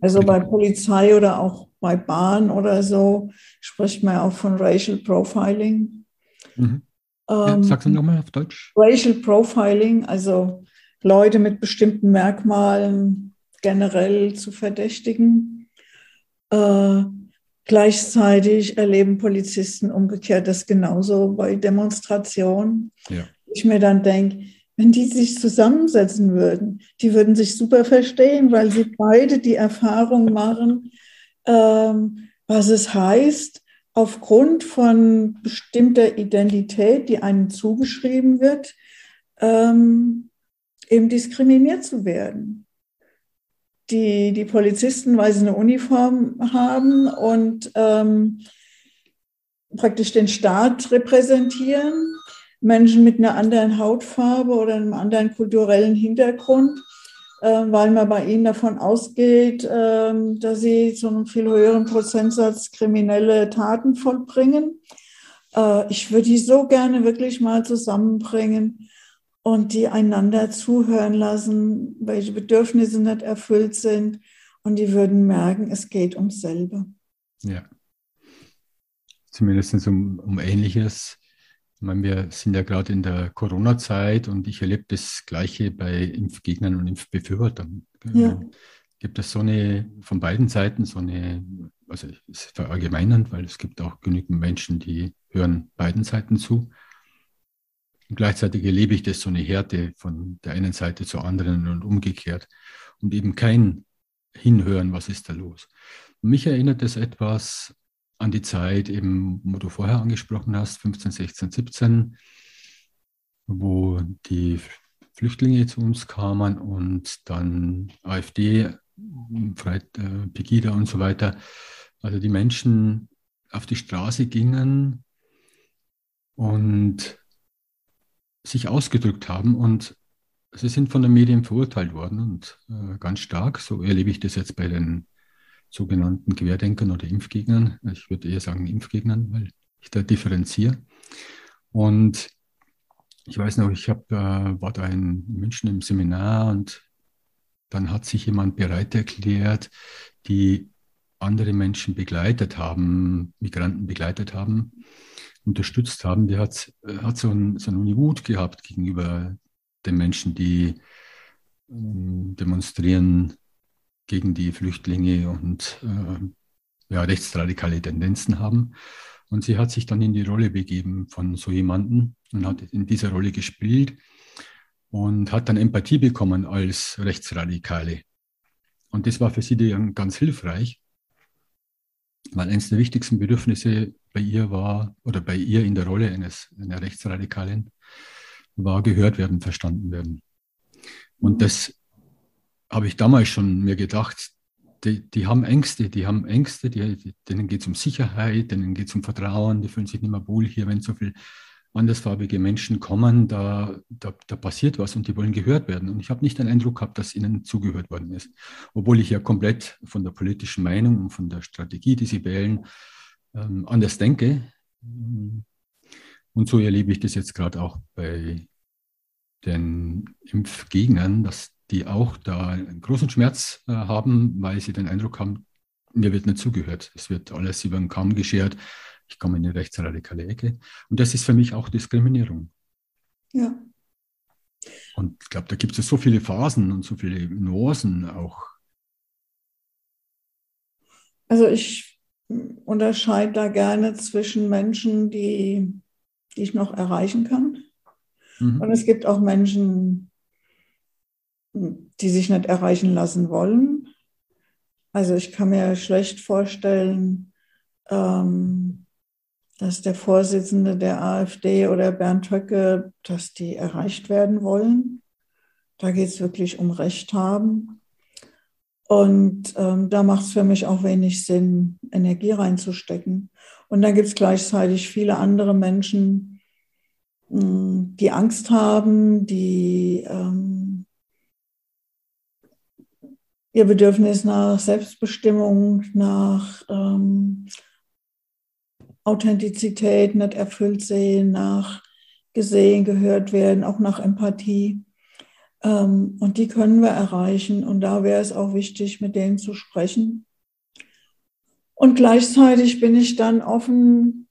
also bei Polizei oder auch bei Bahn oder so spricht man auch von Racial Profiling. Mhm. Ja, ähm, sagst du nochmal auf Deutsch? Racial Profiling, also Leute mit bestimmten Merkmalen generell zu verdächtigen. Äh, gleichzeitig erleben Polizisten umgekehrt das genauso bei Demonstrationen. Ja. Ich mir dann denke, wenn die sich zusammensetzen würden, die würden sich super verstehen, weil sie beide die Erfahrung machen, ähm, was es heißt, aufgrund von bestimmter Identität, die einem zugeschrieben wird, ähm, eben diskriminiert zu werden. Die, die Polizisten, weil sie eine Uniform haben und ähm, praktisch den Staat repräsentieren, Menschen mit einer anderen Hautfarbe oder einem anderen kulturellen Hintergrund, äh, weil man bei ihnen davon ausgeht, äh, dass sie zu einem viel höheren Prozentsatz kriminelle Taten vollbringen. Äh, ich würde die so gerne wirklich mal zusammenbringen und die einander zuhören lassen, welche Bedürfnisse nicht erfüllt sind und die würden merken, es geht ums selbe. Ja. Zumindest um, um Ähnliches. Ich meine, wir sind ja gerade in der Corona-Zeit und ich erlebe das Gleiche bei Impfgegnern und Impfbefürwortern. Ja. Gibt es so eine, von beiden Seiten so eine, also es ist verallgemeinernd, weil es gibt auch genügend Menschen, die hören beiden Seiten zu. Und gleichzeitig erlebe ich das so eine Härte von der einen Seite zur anderen und umgekehrt. Und eben kein Hinhören, was ist da los. Mich erinnert das etwas an die Zeit, eben, wo du vorher angesprochen hast, 15, 16, 17, wo die Flüchtlinge zu uns kamen und dann AfD, Freit, äh, Pegida und so weiter. Also die Menschen auf die Straße gingen und sich ausgedrückt haben und sie sind von den Medien verurteilt worden und äh, ganz stark. So erlebe ich das jetzt bei den sogenannten Querdenkern oder Impfgegnern. Ich würde eher sagen Impfgegnern, weil ich da differenziere. Und ich weiß noch, ich hab, äh, war da in München im Seminar und dann hat sich jemand bereit erklärt, die andere Menschen begleitet haben, Migranten begleitet haben, unterstützt haben. Der hat, hat so, ein, so eine Wut gehabt gegenüber den Menschen, die ähm, demonstrieren gegen die Flüchtlinge und äh, ja, rechtsradikale Tendenzen haben. Und sie hat sich dann in die Rolle begeben von so jemandem und hat in dieser Rolle gespielt und hat dann Empathie bekommen als Rechtsradikale. Und das war für sie dann ganz hilfreich, weil eines der wichtigsten Bedürfnisse bei ihr war, oder bei ihr in der Rolle eines, einer Rechtsradikalen, war gehört werden, verstanden werden. Und das habe ich damals schon mir gedacht, die, die haben Ängste, die haben Ängste, die, denen geht es um Sicherheit, denen geht es um Vertrauen, die fühlen sich nicht mehr wohl hier, wenn so viele andersfarbige Menschen kommen, da, da, da passiert was und die wollen gehört werden. Und ich habe nicht den Eindruck gehabt, dass ihnen zugehört worden ist. Obwohl ich ja komplett von der politischen Meinung und von der Strategie, die sie wählen, ähm, anders denke. Und so erlebe ich das jetzt gerade auch bei den Impfgegnern, dass die auch da einen großen Schmerz äh, haben, weil sie den Eindruck haben, mir wird nicht zugehört. Es wird alles über den Kamm geschert. Ich komme in eine rechtsradikale Ecke. Und das ist für mich auch Diskriminierung. Ja. Und ich glaube, da gibt es so viele Phasen und so viele Nuancen auch. Also ich unterscheide da gerne zwischen Menschen, die, die ich noch erreichen kann. Mhm. Und es gibt auch Menschen, die sich nicht erreichen lassen wollen. Also ich kann mir schlecht vorstellen, ähm, dass der Vorsitzende der AfD oder Bernd Höcke, dass die erreicht werden wollen. Da geht es wirklich um Recht haben. Und ähm, da macht es für mich auch wenig Sinn, Energie reinzustecken. Und dann gibt es gleichzeitig viele andere Menschen, die Angst haben, die ähm, ihr Bedürfnis nach Selbstbestimmung, nach ähm, Authentizität nicht erfüllt sehen, nach gesehen, gehört werden, auch nach Empathie. Ähm, und die können wir erreichen. Und da wäre es auch wichtig, mit denen zu sprechen. Und gleichzeitig bin ich dann offen,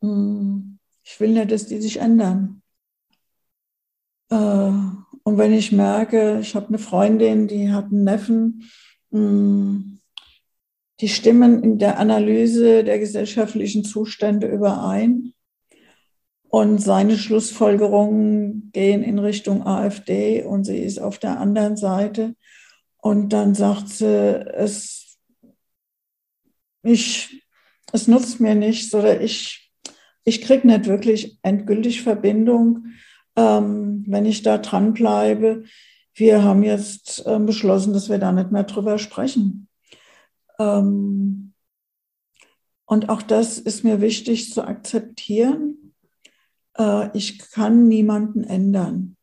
hm, ich will nicht, dass die sich ändern. Äh, und wenn ich merke, ich habe eine Freundin, die hat einen Neffen, hm, die stimmen in der Analyse der gesellschaftlichen Zustände überein. Und seine Schlussfolgerungen gehen in Richtung AfD und sie ist auf der anderen Seite. Und dann sagt sie, es, ich, es nutzt mir nichts oder ich, ich kriege nicht wirklich endgültig Verbindung, ähm, wenn ich da dranbleibe. Wir haben jetzt äh, beschlossen, dass wir da nicht mehr drüber sprechen. Ähm, und auch das ist mir wichtig zu akzeptieren. Äh, ich kann niemanden ändern.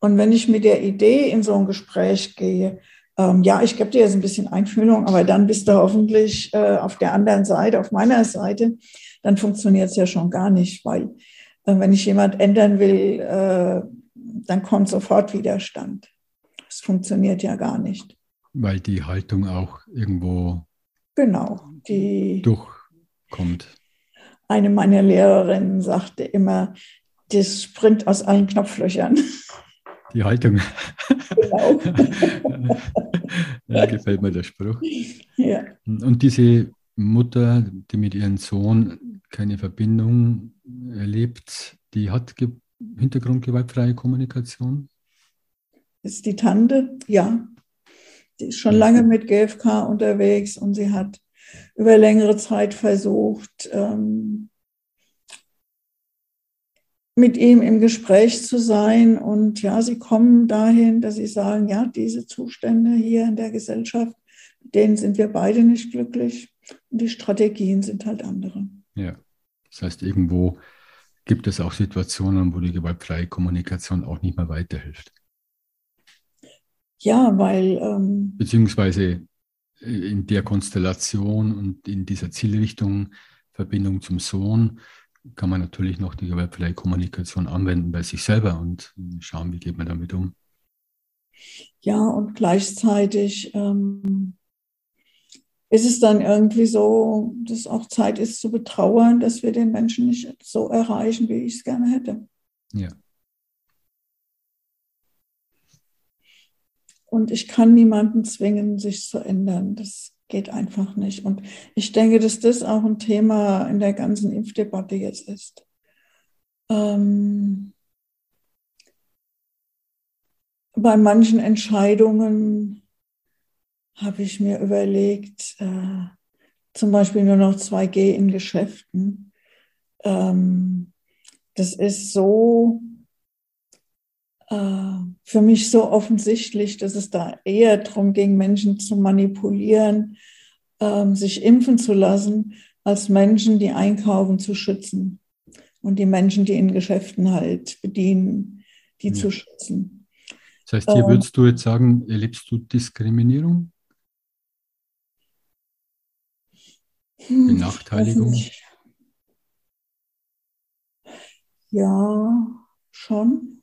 Und wenn ich mit der Idee in so ein Gespräch gehe, ähm, ja, ich gebe dir jetzt ein bisschen Einfühlung, aber dann bist du hoffentlich äh, auf der anderen Seite, auf meiner Seite, dann funktioniert es ja schon gar nicht, weil äh, wenn ich jemand ändern will, äh, dann kommt sofort Widerstand. Das funktioniert ja gar nicht. Weil die Haltung auch irgendwo genau, die durchkommt. Eine meiner Lehrerinnen sagte immer, das springt aus allen Knopflöchern. Die Haltung. Genau. (laughs) ja, gefällt mir der Spruch. Ja. Und diese Mutter, die mit ihrem Sohn keine Verbindung erlebt, die hat Ge Hintergrundgewaltfreie Kommunikation? Ist die Tante, ja. Die ist schon lange mit GFK unterwegs und sie hat über längere Zeit versucht, ähm, mit ihm im Gespräch zu sein. Und ja, sie kommen dahin, dass sie sagen, ja, diese Zustände hier in der Gesellschaft, mit denen sind wir beide nicht glücklich. Und die Strategien sind halt andere. Ja, das heißt, irgendwo gibt es auch Situationen, wo die gewaltfreie Kommunikation auch nicht mehr weiterhilft. Ja, weil. Ähm, Beziehungsweise äh, in der Konstellation und in dieser Zielrichtung Verbindung zum Sohn kann man natürlich noch die gewaltfreie Kommunikation anwenden bei sich selber und schauen, wie geht man damit um. Ja, und gleichzeitig ähm, ist es dann irgendwie so, dass auch Zeit ist zu betrauern, dass wir den Menschen nicht so erreichen, wie ich es gerne hätte. Ja. Und ich kann niemanden zwingen, sich zu ändern. Das geht einfach nicht. Und ich denke, dass das auch ein Thema in der ganzen Impfdebatte jetzt ist. Ähm, bei manchen Entscheidungen habe ich mir überlegt, äh, zum Beispiel nur noch 2G in Geschäften. Ähm, das ist so für mich so offensichtlich, dass es da eher darum ging, Menschen zu manipulieren, ähm, sich impfen zu lassen, als Menschen, die einkaufen, zu schützen. Und die Menschen, die in Geschäften halt bedienen, die ja. zu schützen. Das heißt, hier ähm, würdest du jetzt sagen, erlebst du Diskriminierung? Benachteiligung? Ja, schon.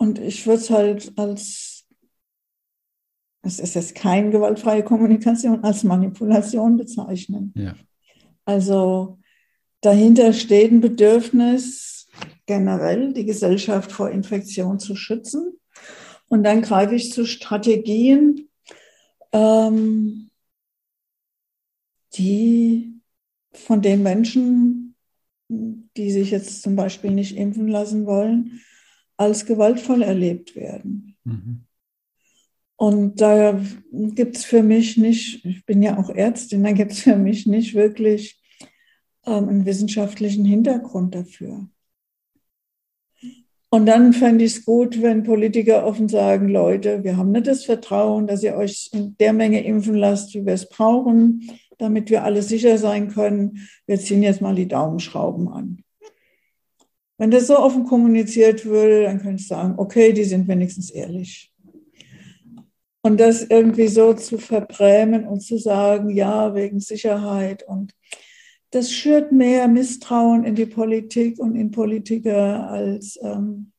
Und ich würde es halt als, es ist jetzt keine gewaltfreie Kommunikation, als Manipulation bezeichnen. Ja. Also dahinter steht ein Bedürfnis, generell die Gesellschaft vor Infektion zu schützen. Und dann greife ich zu Strategien, ähm, die von den Menschen, die sich jetzt zum Beispiel nicht impfen lassen wollen, als gewaltvoll erlebt werden. Mhm. Und da gibt es für mich nicht, ich bin ja auch Ärztin, da gibt es für mich nicht wirklich ähm, einen wissenschaftlichen Hintergrund dafür. Und dann fände ich es gut, wenn Politiker offen sagen, Leute, wir haben nicht das Vertrauen, dass ihr euch in der Menge impfen lasst, wie wir es brauchen, damit wir alle sicher sein können. Wir ziehen jetzt mal die Daumenschrauben an. Wenn das so offen kommuniziert würde, dann könnte ich sagen, okay, die sind wenigstens ehrlich. Und das irgendwie so zu verbrämen und zu sagen, ja, wegen Sicherheit und das schürt mehr Misstrauen in die Politik und in Politiker, als ähm,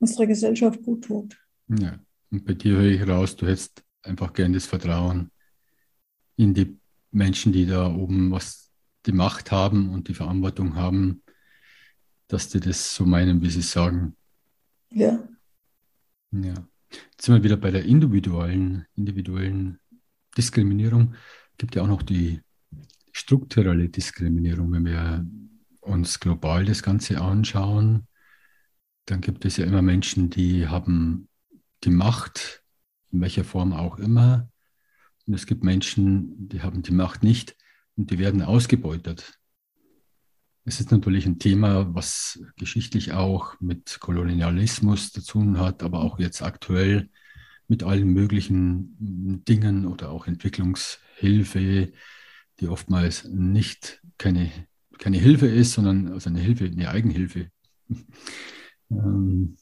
unsere Gesellschaft gut tut. Ja, und bei dir höre ich raus, du hättest einfach gern das Vertrauen in die Menschen, die da oben was die Macht haben und die Verantwortung haben, dass die das so meinen, wie sie sagen. Ja. Ja. Jetzt sind wir wieder bei der individuellen, individuellen Diskriminierung. Es gibt ja auch noch die strukturelle Diskriminierung. Wenn wir uns global das Ganze anschauen, dann gibt es ja immer Menschen, die haben die Macht, in welcher Form auch immer. Und es gibt Menschen, die haben die Macht nicht und die werden ausgebeutet. Es ist natürlich ein Thema, was geschichtlich auch mit Kolonialismus zu tun hat, aber auch jetzt aktuell mit allen möglichen Dingen oder auch Entwicklungshilfe, die oftmals nicht keine, keine Hilfe ist, sondern also eine Hilfe, eine Eigenhilfe. (laughs) ähm,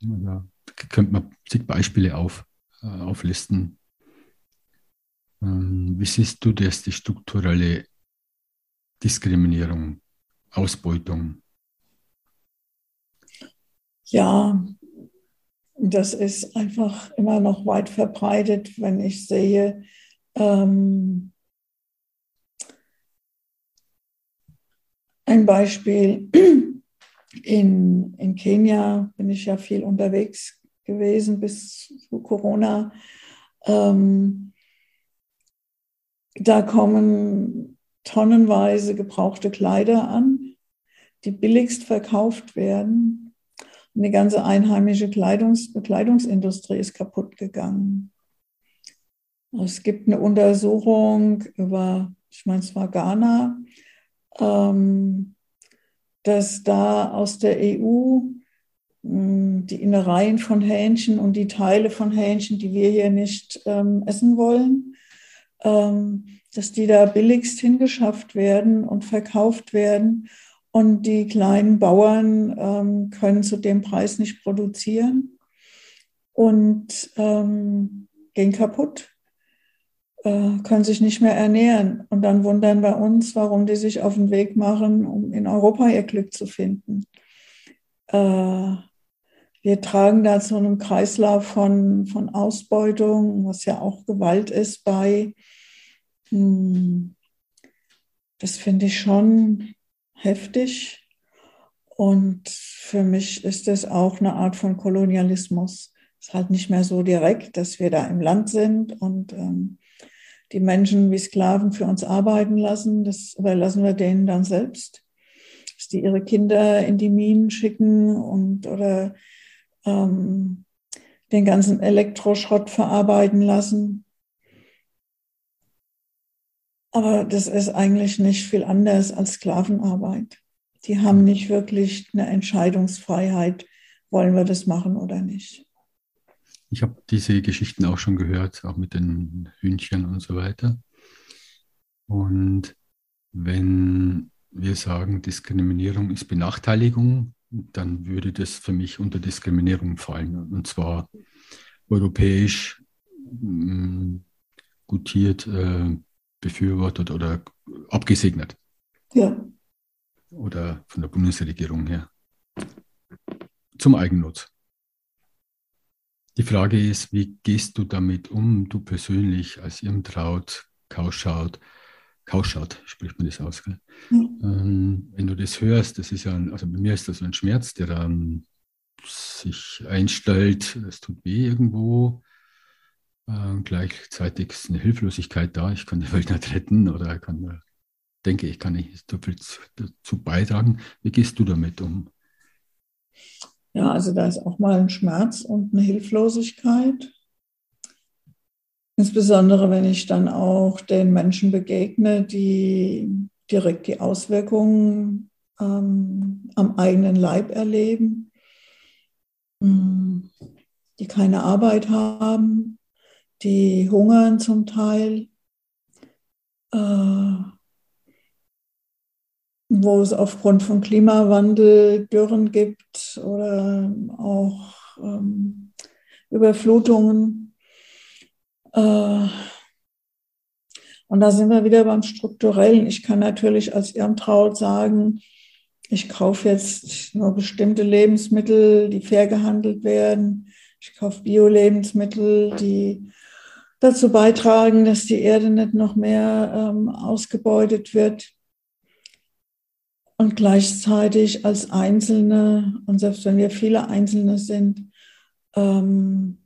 da könnte man zig Beispiele auf, äh, auflisten. Ähm, wie siehst du das, die strukturelle Diskriminierung, Ausbeutung? Ja, das ist einfach immer noch weit verbreitet, wenn ich sehe, ähm, ein Beispiel, (clears throat) in, in Kenia bin ich ja viel unterwegs gewesen bis zu Corona. Ähm, da kommen tonnenweise gebrauchte Kleider an, die billigst verkauft werden. Und die ganze einheimische Kleidungs Bekleidungsindustrie ist kaputt gegangen. Es gibt eine Untersuchung über, ich meine, es war Ghana, ähm, dass da aus der EU hm, die Innereien von Hähnchen und die Teile von Hähnchen, die wir hier nicht ähm, essen wollen, ähm, dass die da billigst hingeschafft werden und verkauft werden. Und die kleinen Bauern ähm, können zu dem Preis nicht produzieren und ähm, gehen kaputt, äh, können sich nicht mehr ernähren. Und dann wundern wir uns, warum die sich auf den Weg machen, um in Europa ihr Glück zu finden. Äh, wir tragen da zu einem Kreislauf von, von Ausbeutung, was ja auch Gewalt ist, bei. Hm, das finde ich schon heftig. Und für mich ist es auch eine Art von Kolonialismus. Es ist halt nicht mehr so direkt, dass wir da im Land sind und ähm, die Menschen wie Sklaven für uns arbeiten lassen. Das überlassen wir denen dann selbst. Dass die ihre Kinder in die Minen schicken und oder ähm, den ganzen Elektroschrott verarbeiten lassen. Aber das ist eigentlich nicht viel anders als Sklavenarbeit. Die haben nicht wirklich eine Entscheidungsfreiheit, wollen wir das machen oder nicht. Ich habe diese Geschichten auch schon gehört, auch mit den Hühnchen und so weiter. Und wenn wir sagen, Diskriminierung ist Benachteiligung, dann würde das für mich unter Diskriminierung fallen. Und zwar europäisch mm, gutiert, äh, befürwortet oder abgesegnet. Ja. Oder von der Bundesregierung her. Zum Eigennutz. Die Frage ist, wie gehst du damit um, du persönlich als Irmtraut, Kauschaut, Kauschaut, spricht man das aus? Mhm. Ähm, wenn du das hörst, das ist ja, ein, also bei mir ist das ein Schmerz, der dann sich einstellt, es tut weh irgendwo, äh, gleichzeitig ist eine Hilflosigkeit da, ich kann die Welt nicht retten oder kann, denke, ich kann nicht so viel dazu beitragen. Wie gehst du damit um? Ja, also da ist auch mal ein Schmerz und eine Hilflosigkeit. Insbesondere wenn ich dann auch den Menschen begegne, die direkt die Auswirkungen ähm, am eigenen Leib erleben, hm, die keine Arbeit haben, die hungern zum Teil, äh, wo es aufgrund von Klimawandel Dürren gibt oder auch ähm, Überflutungen. Äh, und da sind wir wieder beim Strukturellen. Ich kann natürlich als Irmtraut sagen, ich kaufe jetzt nur bestimmte Lebensmittel, die fair gehandelt werden. Ich kaufe Bio-Lebensmittel, die dazu beitragen, dass die Erde nicht noch mehr ähm, ausgebeutet wird. Und gleichzeitig als Einzelne, und selbst wenn wir viele Einzelne sind, ähm,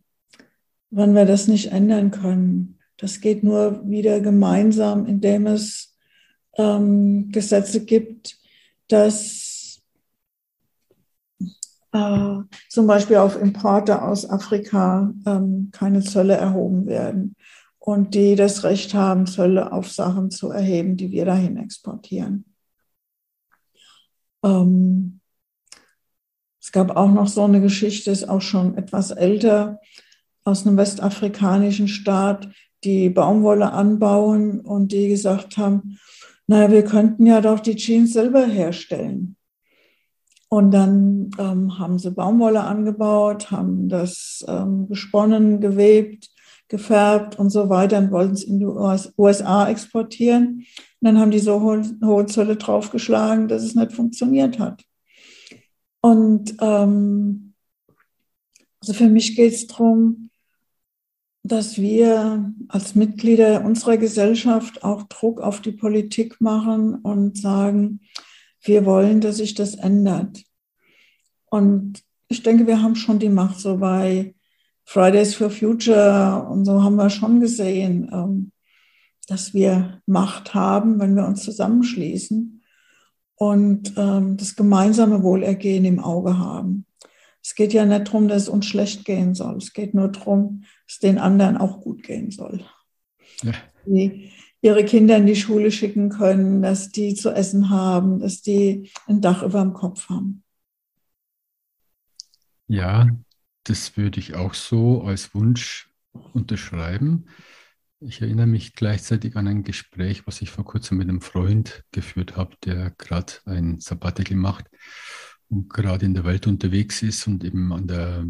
wenn wir das nicht ändern können. Das geht nur wieder gemeinsam, indem es ähm, Gesetze gibt, dass äh, zum Beispiel auf Importe aus Afrika ähm, keine Zölle erhoben werden und die das Recht haben, Zölle auf Sachen zu erheben, die wir dahin exportieren. Ähm, es gab auch noch so eine Geschichte, ist auch schon etwas älter, aus einem westafrikanischen Staat, die Baumwolle anbauen und die gesagt haben, naja, wir könnten ja doch die Jeans selber herstellen. Und dann ähm, haben sie Baumwolle angebaut, haben das ähm, gesponnen, gewebt, gefärbt und so weiter und wollten es in die USA exportieren. dann haben die so hohe Zölle draufgeschlagen, dass es nicht funktioniert hat. Und ähm, also für mich geht es darum, dass wir als Mitglieder unserer Gesellschaft auch Druck auf die Politik machen und sagen, wir wollen, dass sich das ändert. Und ich denke, wir haben schon die Macht, so bei Fridays for Future und so haben wir schon gesehen, ähm, dass wir Macht haben, wenn wir uns zusammenschließen und ähm, das gemeinsame Wohlergehen im Auge haben. Es geht ja nicht darum, dass es uns schlecht gehen soll. Es geht nur darum, dass es den anderen auch gut gehen soll. Ja. Die ihre Kinder in die Schule schicken können, dass die zu essen haben, dass die ein Dach über dem Kopf haben. Ja, das würde ich auch so als Wunsch unterschreiben. Ich erinnere mich gleichzeitig an ein Gespräch, was ich vor kurzem mit einem Freund geführt habe, der gerade ein Sabbatical macht und gerade in der Welt unterwegs ist und eben an der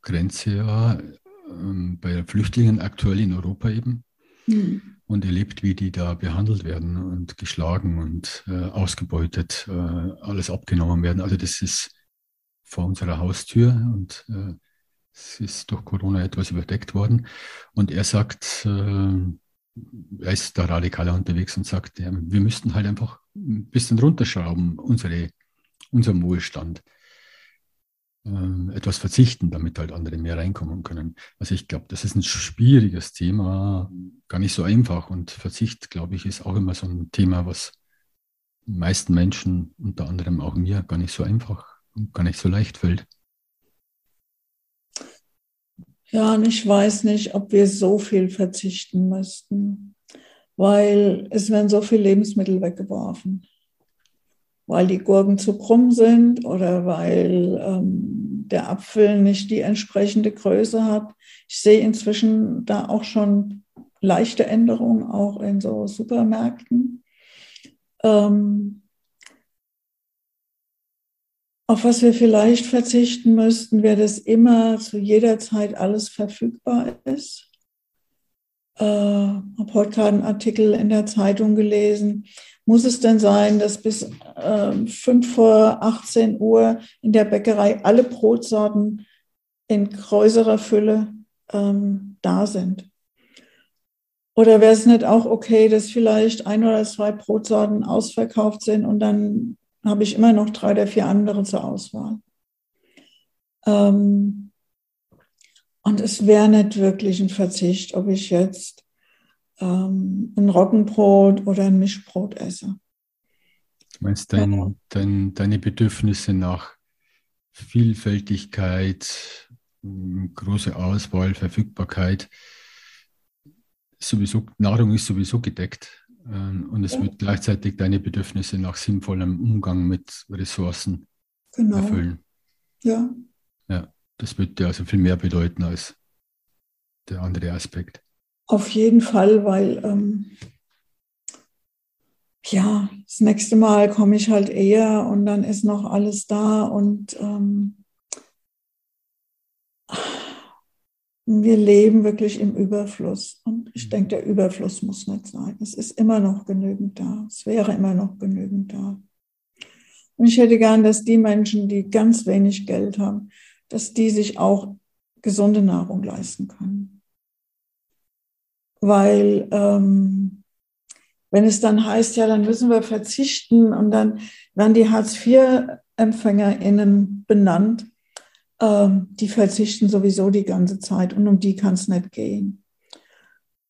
Grenze war, ähm, bei Flüchtlingen aktuell in Europa eben. Mhm. Und erlebt, wie die da behandelt werden und geschlagen und äh, ausgebeutet, äh, alles abgenommen werden. Also das ist vor unserer Haustür und äh, es ist durch Corona etwas überdeckt worden. Und er sagt, äh, er ist da radikaler unterwegs und sagt, wir müssten halt einfach ein bisschen runterschrauben, unsere, unseren Wohlstand. Äh, etwas verzichten, damit halt andere mehr reinkommen können. Also ich glaube, das ist ein schwieriges Thema, gar nicht so einfach. Und Verzicht, glaube ich, ist auch immer so ein Thema, was den meisten Menschen, unter anderem auch mir, gar nicht so einfach gar nicht so leicht fällt. Ja, und ich weiß nicht, ob wir so viel verzichten müssten, weil es werden so viele Lebensmittel weggeworfen, weil die Gurken zu krumm sind oder weil ähm, der Apfel nicht die entsprechende Größe hat. Ich sehe inzwischen da auch schon leichte Änderungen, auch in so Supermärkten. Ähm, auf was wir vielleicht verzichten müssten, wäre, dass immer zu jeder Zeit alles verfügbar ist. Ich äh, habe heute gerade einen Artikel in der Zeitung gelesen. Muss es denn sein, dass bis äh, 5 vor 18 Uhr in der Bäckerei alle Brotsorten in größerer Fülle ähm, da sind? Oder wäre es nicht auch okay, dass vielleicht ein oder zwei Brotsorten ausverkauft sind und dann habe ich immer noch drei oder vier andere zur Auswahl. Ähm, und es wäre nicht wirklich ein Verzicht, ob ich jetzt ähm, ein Roggenbrot oder ein Mischbrot esse. Du meinst dein, ja. dein, deine Bedürfnisse nach Vielfältigkeit, große Auswahl, Verfügbarkeit, sowieso, Nahrung ist sowieso gedeckt. Ähm, und es ja. wird gleichzeitig deine Bedürfnisse nach sinnvollem Umgang mit Ressourcen genau. erfüllen. Ja. Ja, das wird dir also viel mehr bedeuten als der andere Aspekt. Auf jeden Fall, weil ähm, ja, das nächste Mal komme ich halt eher und dann ist noch alles da und ähm, wir leben wirklich im Überfluss. Und ich mhm. denke, der Überfluss muss nicht sein. Es ist immer noch genügend da. Es wäre immer noch genügend da. Und ich hätte gern, dass die Menschen, die ganz wenig Geld haben, dass die sich auch gesunde Nahrung leisten können. Weil ähm, wenn es dann heißt, ja, dann müssen wir verzichten und dann werden die Hartz-IV-EmpfängerInnen benannt, ähm, die verzichten sowieso die ganze Zeit und um die kann es nicht gehen.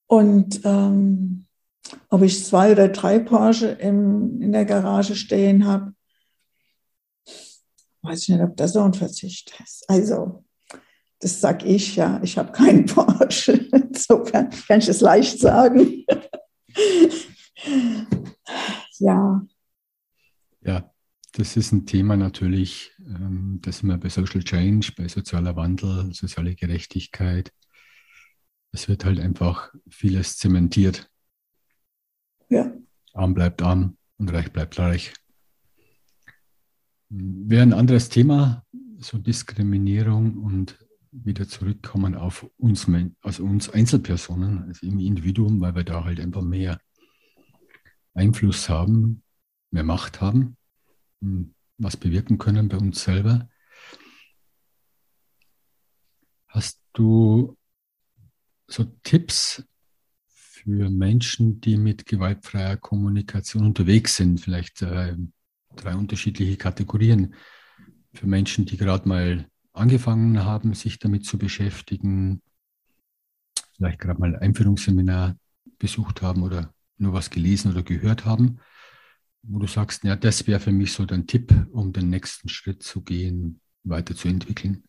Und ähm, ob ich zwei oder drei Porsche im, in der Garage stehen habe, weiß ich nicht, ob das so ein Verzicht ist. Also, das sag ich ja, ich habe keinen Porsche. (laughs) Insofern kann ich es leicht sagen. (laughs) ja. Ja, das ist ein Thema natürlich, ähm, das immer bei Social Change, bei sozialer Wandel, soziale Gerechtigkeit. Es wird halt einfach vieles zementiert. Ja. Arm bleibt arm und reich bleibt reich. Wäre ein anderes Thema, so Diskriminierung und wieder zurückkommen auf uns, also uns Einzelpersonen, also im Individuum, weil wir da halt einfach mehr Einfluss haben, mehr Macht haben, was bewirken können bei uns selber. Hast du so Tipps für Menschen, die mit gewaltfreier Kommunikation unterwegs sind? Vielleicht äh, drei unterschiedliche Kategorien. Für Menschen, die gerade mal angefangen haben, sich damit zu beschäftigen, vielleicht gerade mal ein Einführungsseminar besucht haben oder nur was gelesen oder gehört haben, wo du sagst, ja, das wäre für mich so dein Tipp, um den nächsten Schritt zu gehen, weiterzuentwickeln?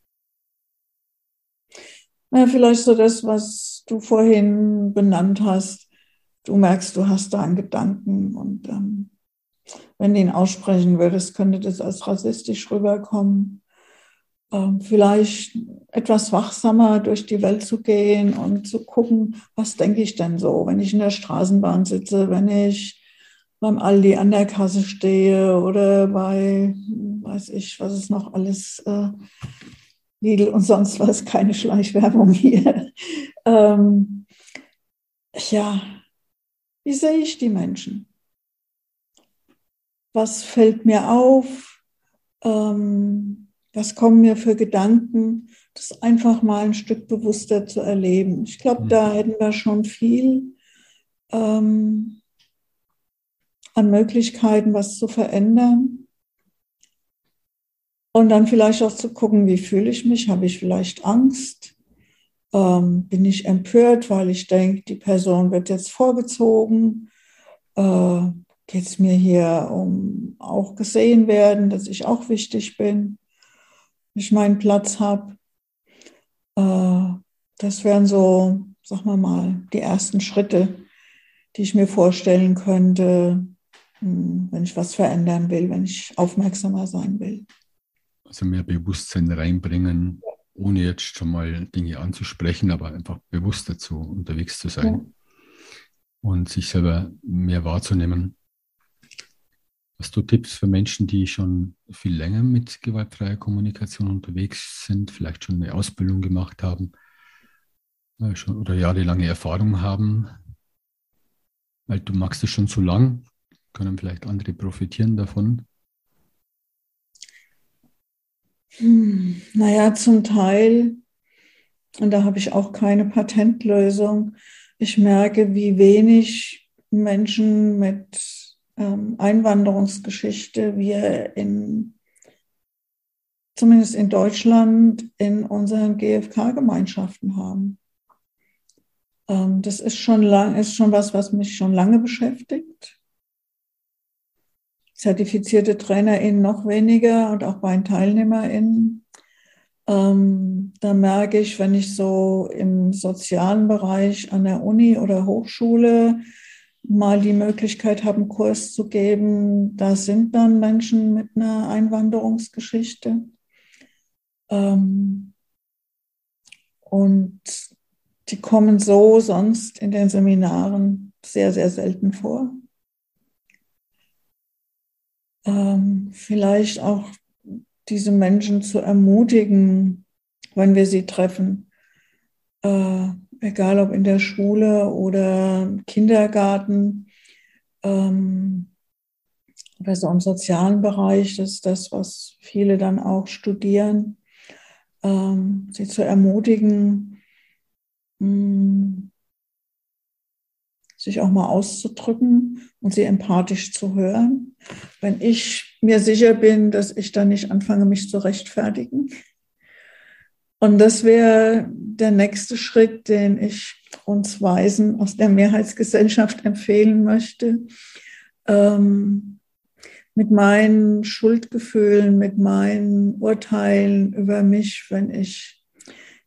Ja, vielleicht so das, was du vorhin benannt hast. Du merkst, du hast da einen Gedanken und ähm, wenn du ihn aussprechen würdest, könnte das als rassistisch rüberkommen. Ähm, vielleicht etwas wachsamer durch die Welt zu gehen und zu gucken, was denke ich denn so, wenn ich in der Straßenbahn sitze, wenn ich beim Aldi an der Kasse stehe oder bei, weiß ich, was ist noch alles, äh, Lidl und sonst was, keine Schleichwerbung (laughs) hier. Ähm, ja, wie sehe ich die Menschen? Was fällt mir auf? Ähm, was kommen mir für Gedanken? Das einfach mal ein Stück bewusster zu erleben. Ich glaube, da mhm. hätten wir schon viel ähm, an Möglichkeiten, was zu verändern. Und dann vielleicht auch zu gucken, wie fühle ich mich? Habe ich vielleicht Angst? Ähm, bin ich empört, weil ich denke, die Person wird jetzt vorgezogen? Äh, Geht es mir hier um auch gesehen werden, dass ich auch wichtig bin, ich meinen Platz habe? Äh, das wären so, sagen wir mal, die ersten Schritte, die ich mir vorstellen könnte, hm, wenn ich was verändern will, wenn ich aufmerksamer sein will. Also mehr Bewusstsein reinbringen, ohne jetzt schon mal Dinge anzusprechen, aber einfach bewusst dazu unterwegs zu sein ja. und sich selber mehr wahrzunehmen. Hast du Tipps für Menschen, die schon viel länger mit gewaltfreier Kommunikation unterwegs sind, vielleicht schon eine Ausbildung gemacht haben äh, schon, oder jahrelange Erfahrung haben? Weil du magst es schon so lang, können vielleicht andere profitieren davon? Hm, naja, zum Teil, und da habe ich auch keine Patentlösung. Ich merke, wie wenig Menschen mit Einwanderungsgeschichte wir in, zumindest in Deutschland, in unseren GfK-Gemeinschaften haben. Ähm, das ist schon, lang, ist schon was, was mich schon lange beschäftigt zertifizierte TrainerInnen noch weniger und auch bei den TeilnehmerInnen. Ähm, da merke ich, wenn ich so im sozialen Bereich an der Uni oder Hochschule mal die Möglichkeit habe, einen Kurs zu geben, da sind dann Menschen mit einer Einwanderungsgeschichte. Ähm, und die kommen so sonst in den Seminaren sehr, sehr selten vor ähm, vielleicht auch diese Menschen zu ermutigen, wenn wir sie treffen, äh, egal ob in der Schule oder Kindergarten ähm, oder so im sozialen Bereich, das ist das, was viele dann auch studieren, ähm, sie zu ermutigen, mh, hm, sich auch mal auszudrücken und sie empathisch zu hören. Wenn ich mir sicher bin, dass ich dann nicht anfange, mich zu rechtfertigen. Und das wäre der nächste Schritt, den ich uns Weisen aus der Mehrheitsgesellschaft empfehlen möchte. Ähm, mit meinen Schuldgefühlen, mit meinen Urteilen über mich, wenn ich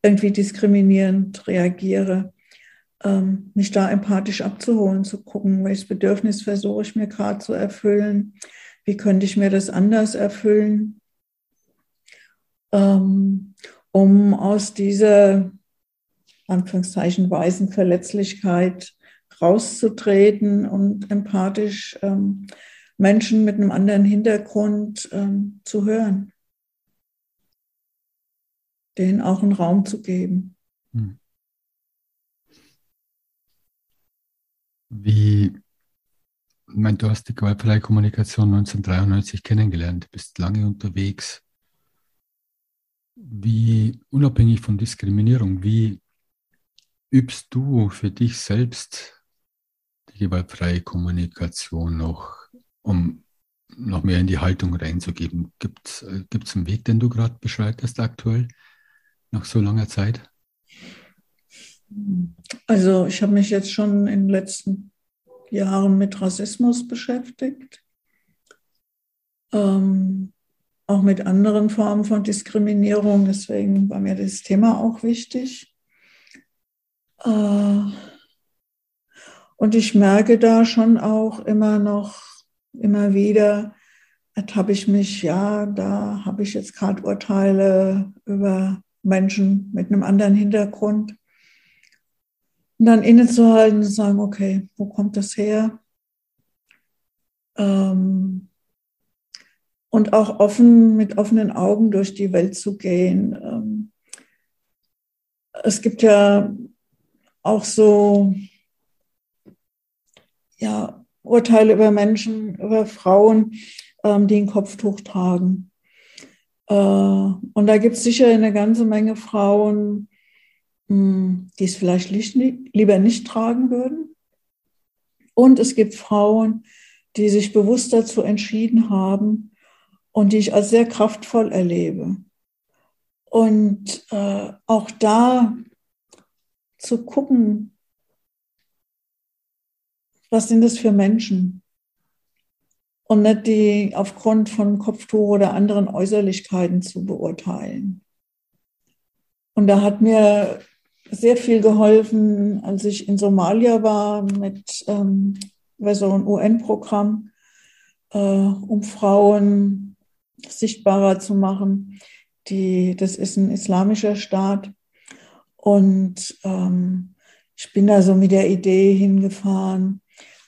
irgendwie diskriminierend reagiere, ähm, mich da empathisch abzuholen, zu gucken, welches Bedürfnis versuche ich mir gerade zu erfüllen, wie könnte ich mir das anders erfüllen, ähm, um aus dieser Anführungszeichen weißen Verletzlichkeit rauszutreten und empathisch ähm, Menschen mit einem anderen Hintergrund ähm, zu hören, denen auch einen Raum zu geben. Hm. Wie Ich meine, du hast die gewaltfreie Kommunikation 1993 kennengelernt, bist lange unterwegs. Wie, unabhängig von Diskriminierung, wie übst du für dich selbst die gewaltfreie Kommunikation noch, um noch mehr in die Haltung reinzugeben? Gibt es äh, einen Weg, den du gerade beschreitest aktuell, nach so langer Zeit? Also ich habe mich jetzt schon in den letzten Jahren mit Rassismus beschäftigt, ähm, auch mit anderen Formen von Diskriminierung. Deswegen war mir das Thema auch wichtig. Äh, und ich merke da schon auch immer noch, immer wieder, ertappe ich mich, ja, da habe ich jetzt gerade Urteile über Menschen mit einem anderen Hintergrund und dann innezuhalten und sagen, okay, wo kommt das her? Ähm, und auch offen, mit offenen Augen durch die Welt zu gehen. Ähm, es gibt ja auch so ja, Urteile über Menschen, über Frauen, ähm, die ein Kopftuch tragen. Äh, und da gibt es sicher eine ganze Menge Frauen, hm, die es vielleicht lieber nicht tragen würden. Und es gibt Frauen, die sich bewusst dazu entschieden haben und die ich als sehr kraftvoll erlebe. Und äh, auch da zu gucken, was sind das für Menschen? Und nicht die aufgrund von Kopftuch oder anderen Äußerlichkeiten zu beurteilen. Und da hat mir sehr viel geholfen, als ich in Somalia war mit ähm, so ein UN-Programm, äh, um Frauen sichtbarer zu machen. Die, das ist ein islamischer Staat. Und ähm, ich bin da so mit der Idee hingefahren,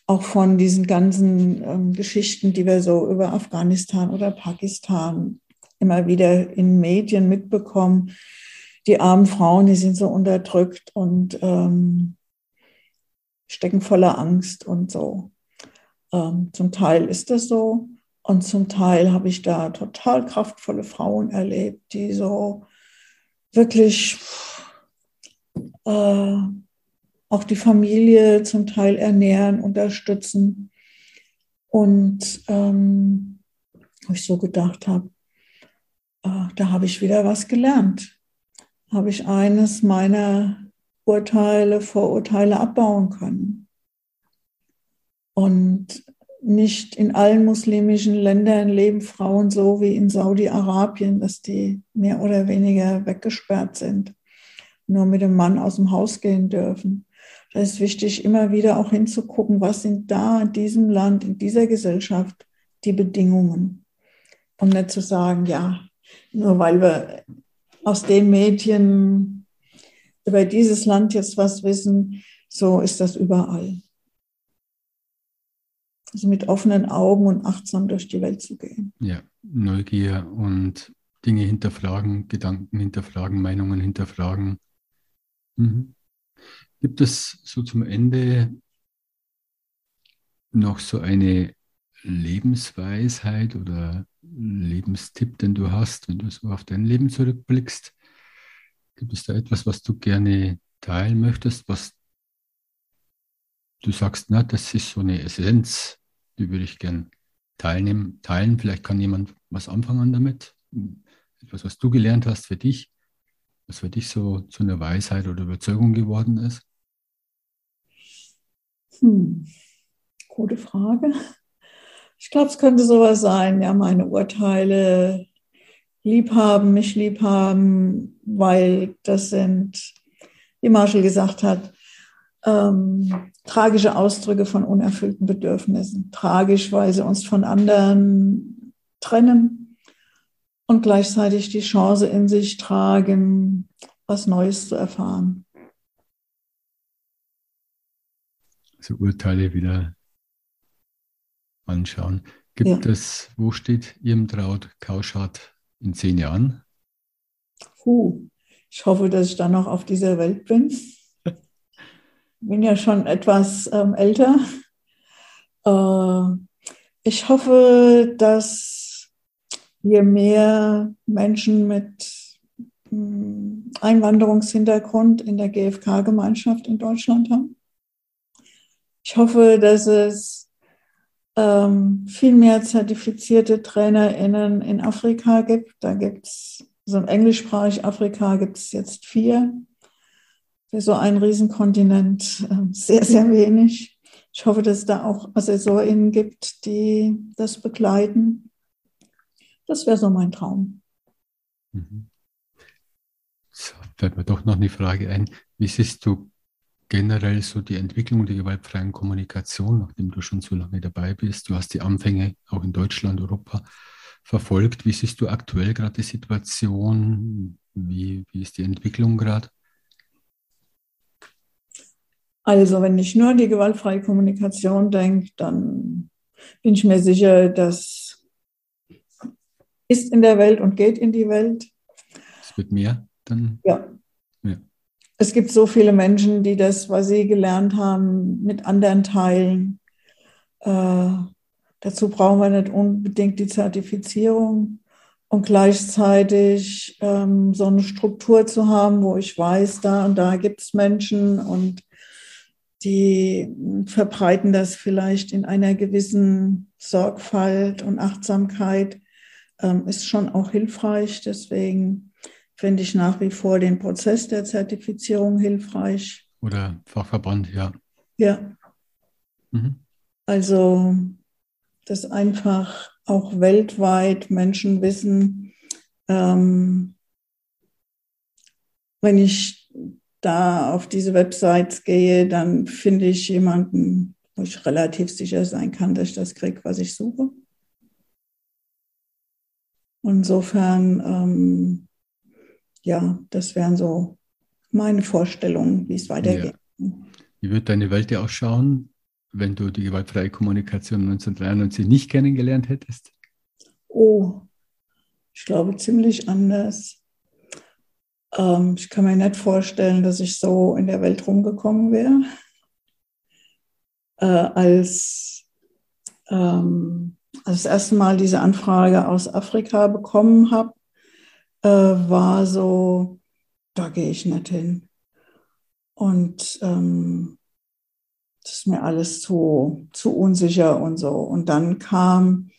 auch von diesen ganzen ähm, Geschichten, die wir so über Afghanistan oder Pakistan immer wieder in Medien mitbekommen, die armen Frauen, die sind so unterdrückt und ähm, stecken voller Angst und so. Ähm, zum Teil ist das so und zum Teil habe ich da total kraftvolle Frauen erlebt, die so wirklich äh, auch die Familie zum Teil ernähren, unterstützen. Und ähm, wo ich so gedacht habe, äh, da habe ich wieder was gelernt habe ich eines meiner Urteile, Vorurteile abbauen können. Und nicht in allen muslimischen Ländern leben Frauen so wie in Saudi-Arabien, dass die mehr oder weniger weggesperrt sind, nur mit dem Mann aus dem Haus gehen dürfen. Da ist wichtig, immer wieder auch hinzugucken, was sind da in diesem Land, in dieser Gesellschaft die Bedingungen. Und nicht zu sagen, ja, nur weil wir aus den Medien über dieses Land jetzt was wissen, so ist das überall. Also mit offenen Augen und achtsam durch die Welt zu gehen. Ja, Neugier und Dinge hinterfragen, Gedanken hinterfragen, Meinungen hinterfragen. Mhm. Gibt es so zum Ende noch so eine Lebensweisheit oder Lebenstipp, den du hast, wenn du so auf dein Leben zurückblickst? Gibt es da etwas, was du gerne teilen möchtest, was du sagst, na, das ist so eine Essenz, die würde ich gern teilnehmen, teilen. Vielleicht kann jemand was anfangen damit. Etwas, was du gelernt hast für dich, was für dich so zu einer Weisheit oder Überzeugung geworden ist. Hm. Gute Frage. Ich glaube, es könnte sowas sein, ja, meine Urteile liebhaben, mich liebhaben, weil das sind, wie Marshall gesagt hat, ähm, tragische Ausdrücke von unerfüllten Bedürfnissen. Tragisch, weil sie uns von anderen trennen und gleichzeitig die Chance in sich tragen, was Neues zu erfahren. Also Urteile wieder anschauen. Gibt ja. es, wo steht Irmtraut Kauschat in zehn Jahren? Puh, ich hoffe, dass ich dann noch auf dieser Welt bin. Bin ja schon etwas ähm, älter. Äh, ich hoffe, dass wir mehr Menschen mit hm, Einwanderungshintergrund in der GfK-Gemeinschaft in Deutschland haben. Ich hoffe, dass es ähm, viel mehr zertifizierte TrainerInnen in Afrika gibt. Da gibt es, so im englischsprachigen Afrika gibt es jetzt vier. Für so einen Riesenkontinent äh, sehr, sehr wenig. Ich hoffe, dass es da auch AssessorInnen gibt, die das begleiten. Das wäre so mein Traum. Mhm. Fällt mir doch noch eine Frage ein. Wie siehst du generell so die Entwicklung der gewaltfreien Kommunikation, nachdem du schon so lange dabei bist? Du hast die Anfänge auch in Deutschland, Europa verfolgt. Wie siehst du aktuell gerade die Situation? Wie, wie ist die Entwicklung gerade? Also, wenn ich nur an die gewaltfreie Kommunikation denke, dann bin ich mir sicher, das ist in der Welt und geht in die Welt. Es wird mehr dann? Ja. ja. Es gibt so viele Menschen, die das, was sie gelernt haben, mit anderen teilen. Äh, dazu brauchen wir nicht unbedingt die Zertifizierung und gleichzeitig ähm, so eine Struktur zu haben, wo ich weiß, da und da gibt es Menschen und die verbreiten das vielleicht in einer gewissen Sorgfalt und Achtsamkeit, ähm, ist schon auch hilfreich. Deswegen finde ich nach wie vor den Prozess der Zertifizierung hilfreich. Oder Fachverband, ja. Ja. Mhm. Also, dass einfach auch weltweit Menschen wissen, ähm, wenn ich da auf diese Websites gehe, dann finde ich jemanden, wo ich relativ sicher sein kann, dass ich das kriege, was ich suche. Insofern ähm, ja, das wären so meine Vorstellungen, wie es weitergeht. Ja. Wie wird deine Welt ja ausschauen, wenn du die gewaltfreie Kommunikation 1993 nicht kennengelernt hättest? Oh, ich glaube ziemlich anders. Ähm, ich kann mir nicht vorstellen, dass ich so in der Welt rumgekommen wäre. Äh, als, ähm, als das erste Mal diese Anfrage aus Afrika bekommen habe, äh, war so, da gehe ich nicht hin. Und ähm, das ist mir alles zu, zu unsicher und so. Und dann kam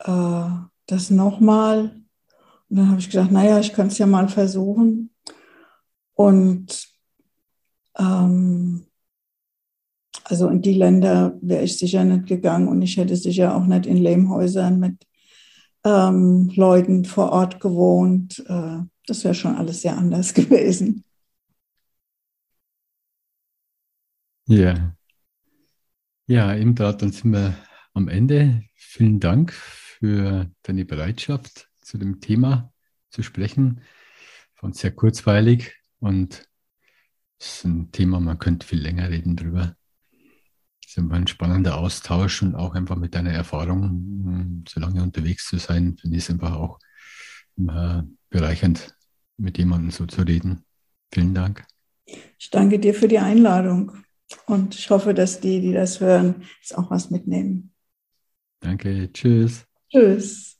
äh, das nochmal. Und dann habe ich gedacht, naja, ich kann es ja mal versuchen. Und ähm, also in die Länder wäre ich sicher nicht gegangen und ich hätte sicher auch nicht in Lehmhäusern mit ähm, Leuten vor Ort gewohnt. Äh, das wäre schon alles sehr anders (laughs) gewesen. Ja. Ja, eben da, dann sind wir am Ende. Vielen Dank für deine Bereitschaft, zu dem Thema zu sprechen. Fand sehr kurzweilig und es ist ein Thema, man könnte viel länger reden drüber ist immer ein spannender Austausch und auch einfach mit deiner Erfahrung, hm, so lange unterwegs zu sein, finde ich es einfach auch immer bereichernd, mit jemandem so zu reden. Vielen Dank. Ich danke dir für die Einladung und ich hoffe, dass die, die das hören, jetzt auch was mitnehmen. Danke, tschüss. Tschüss.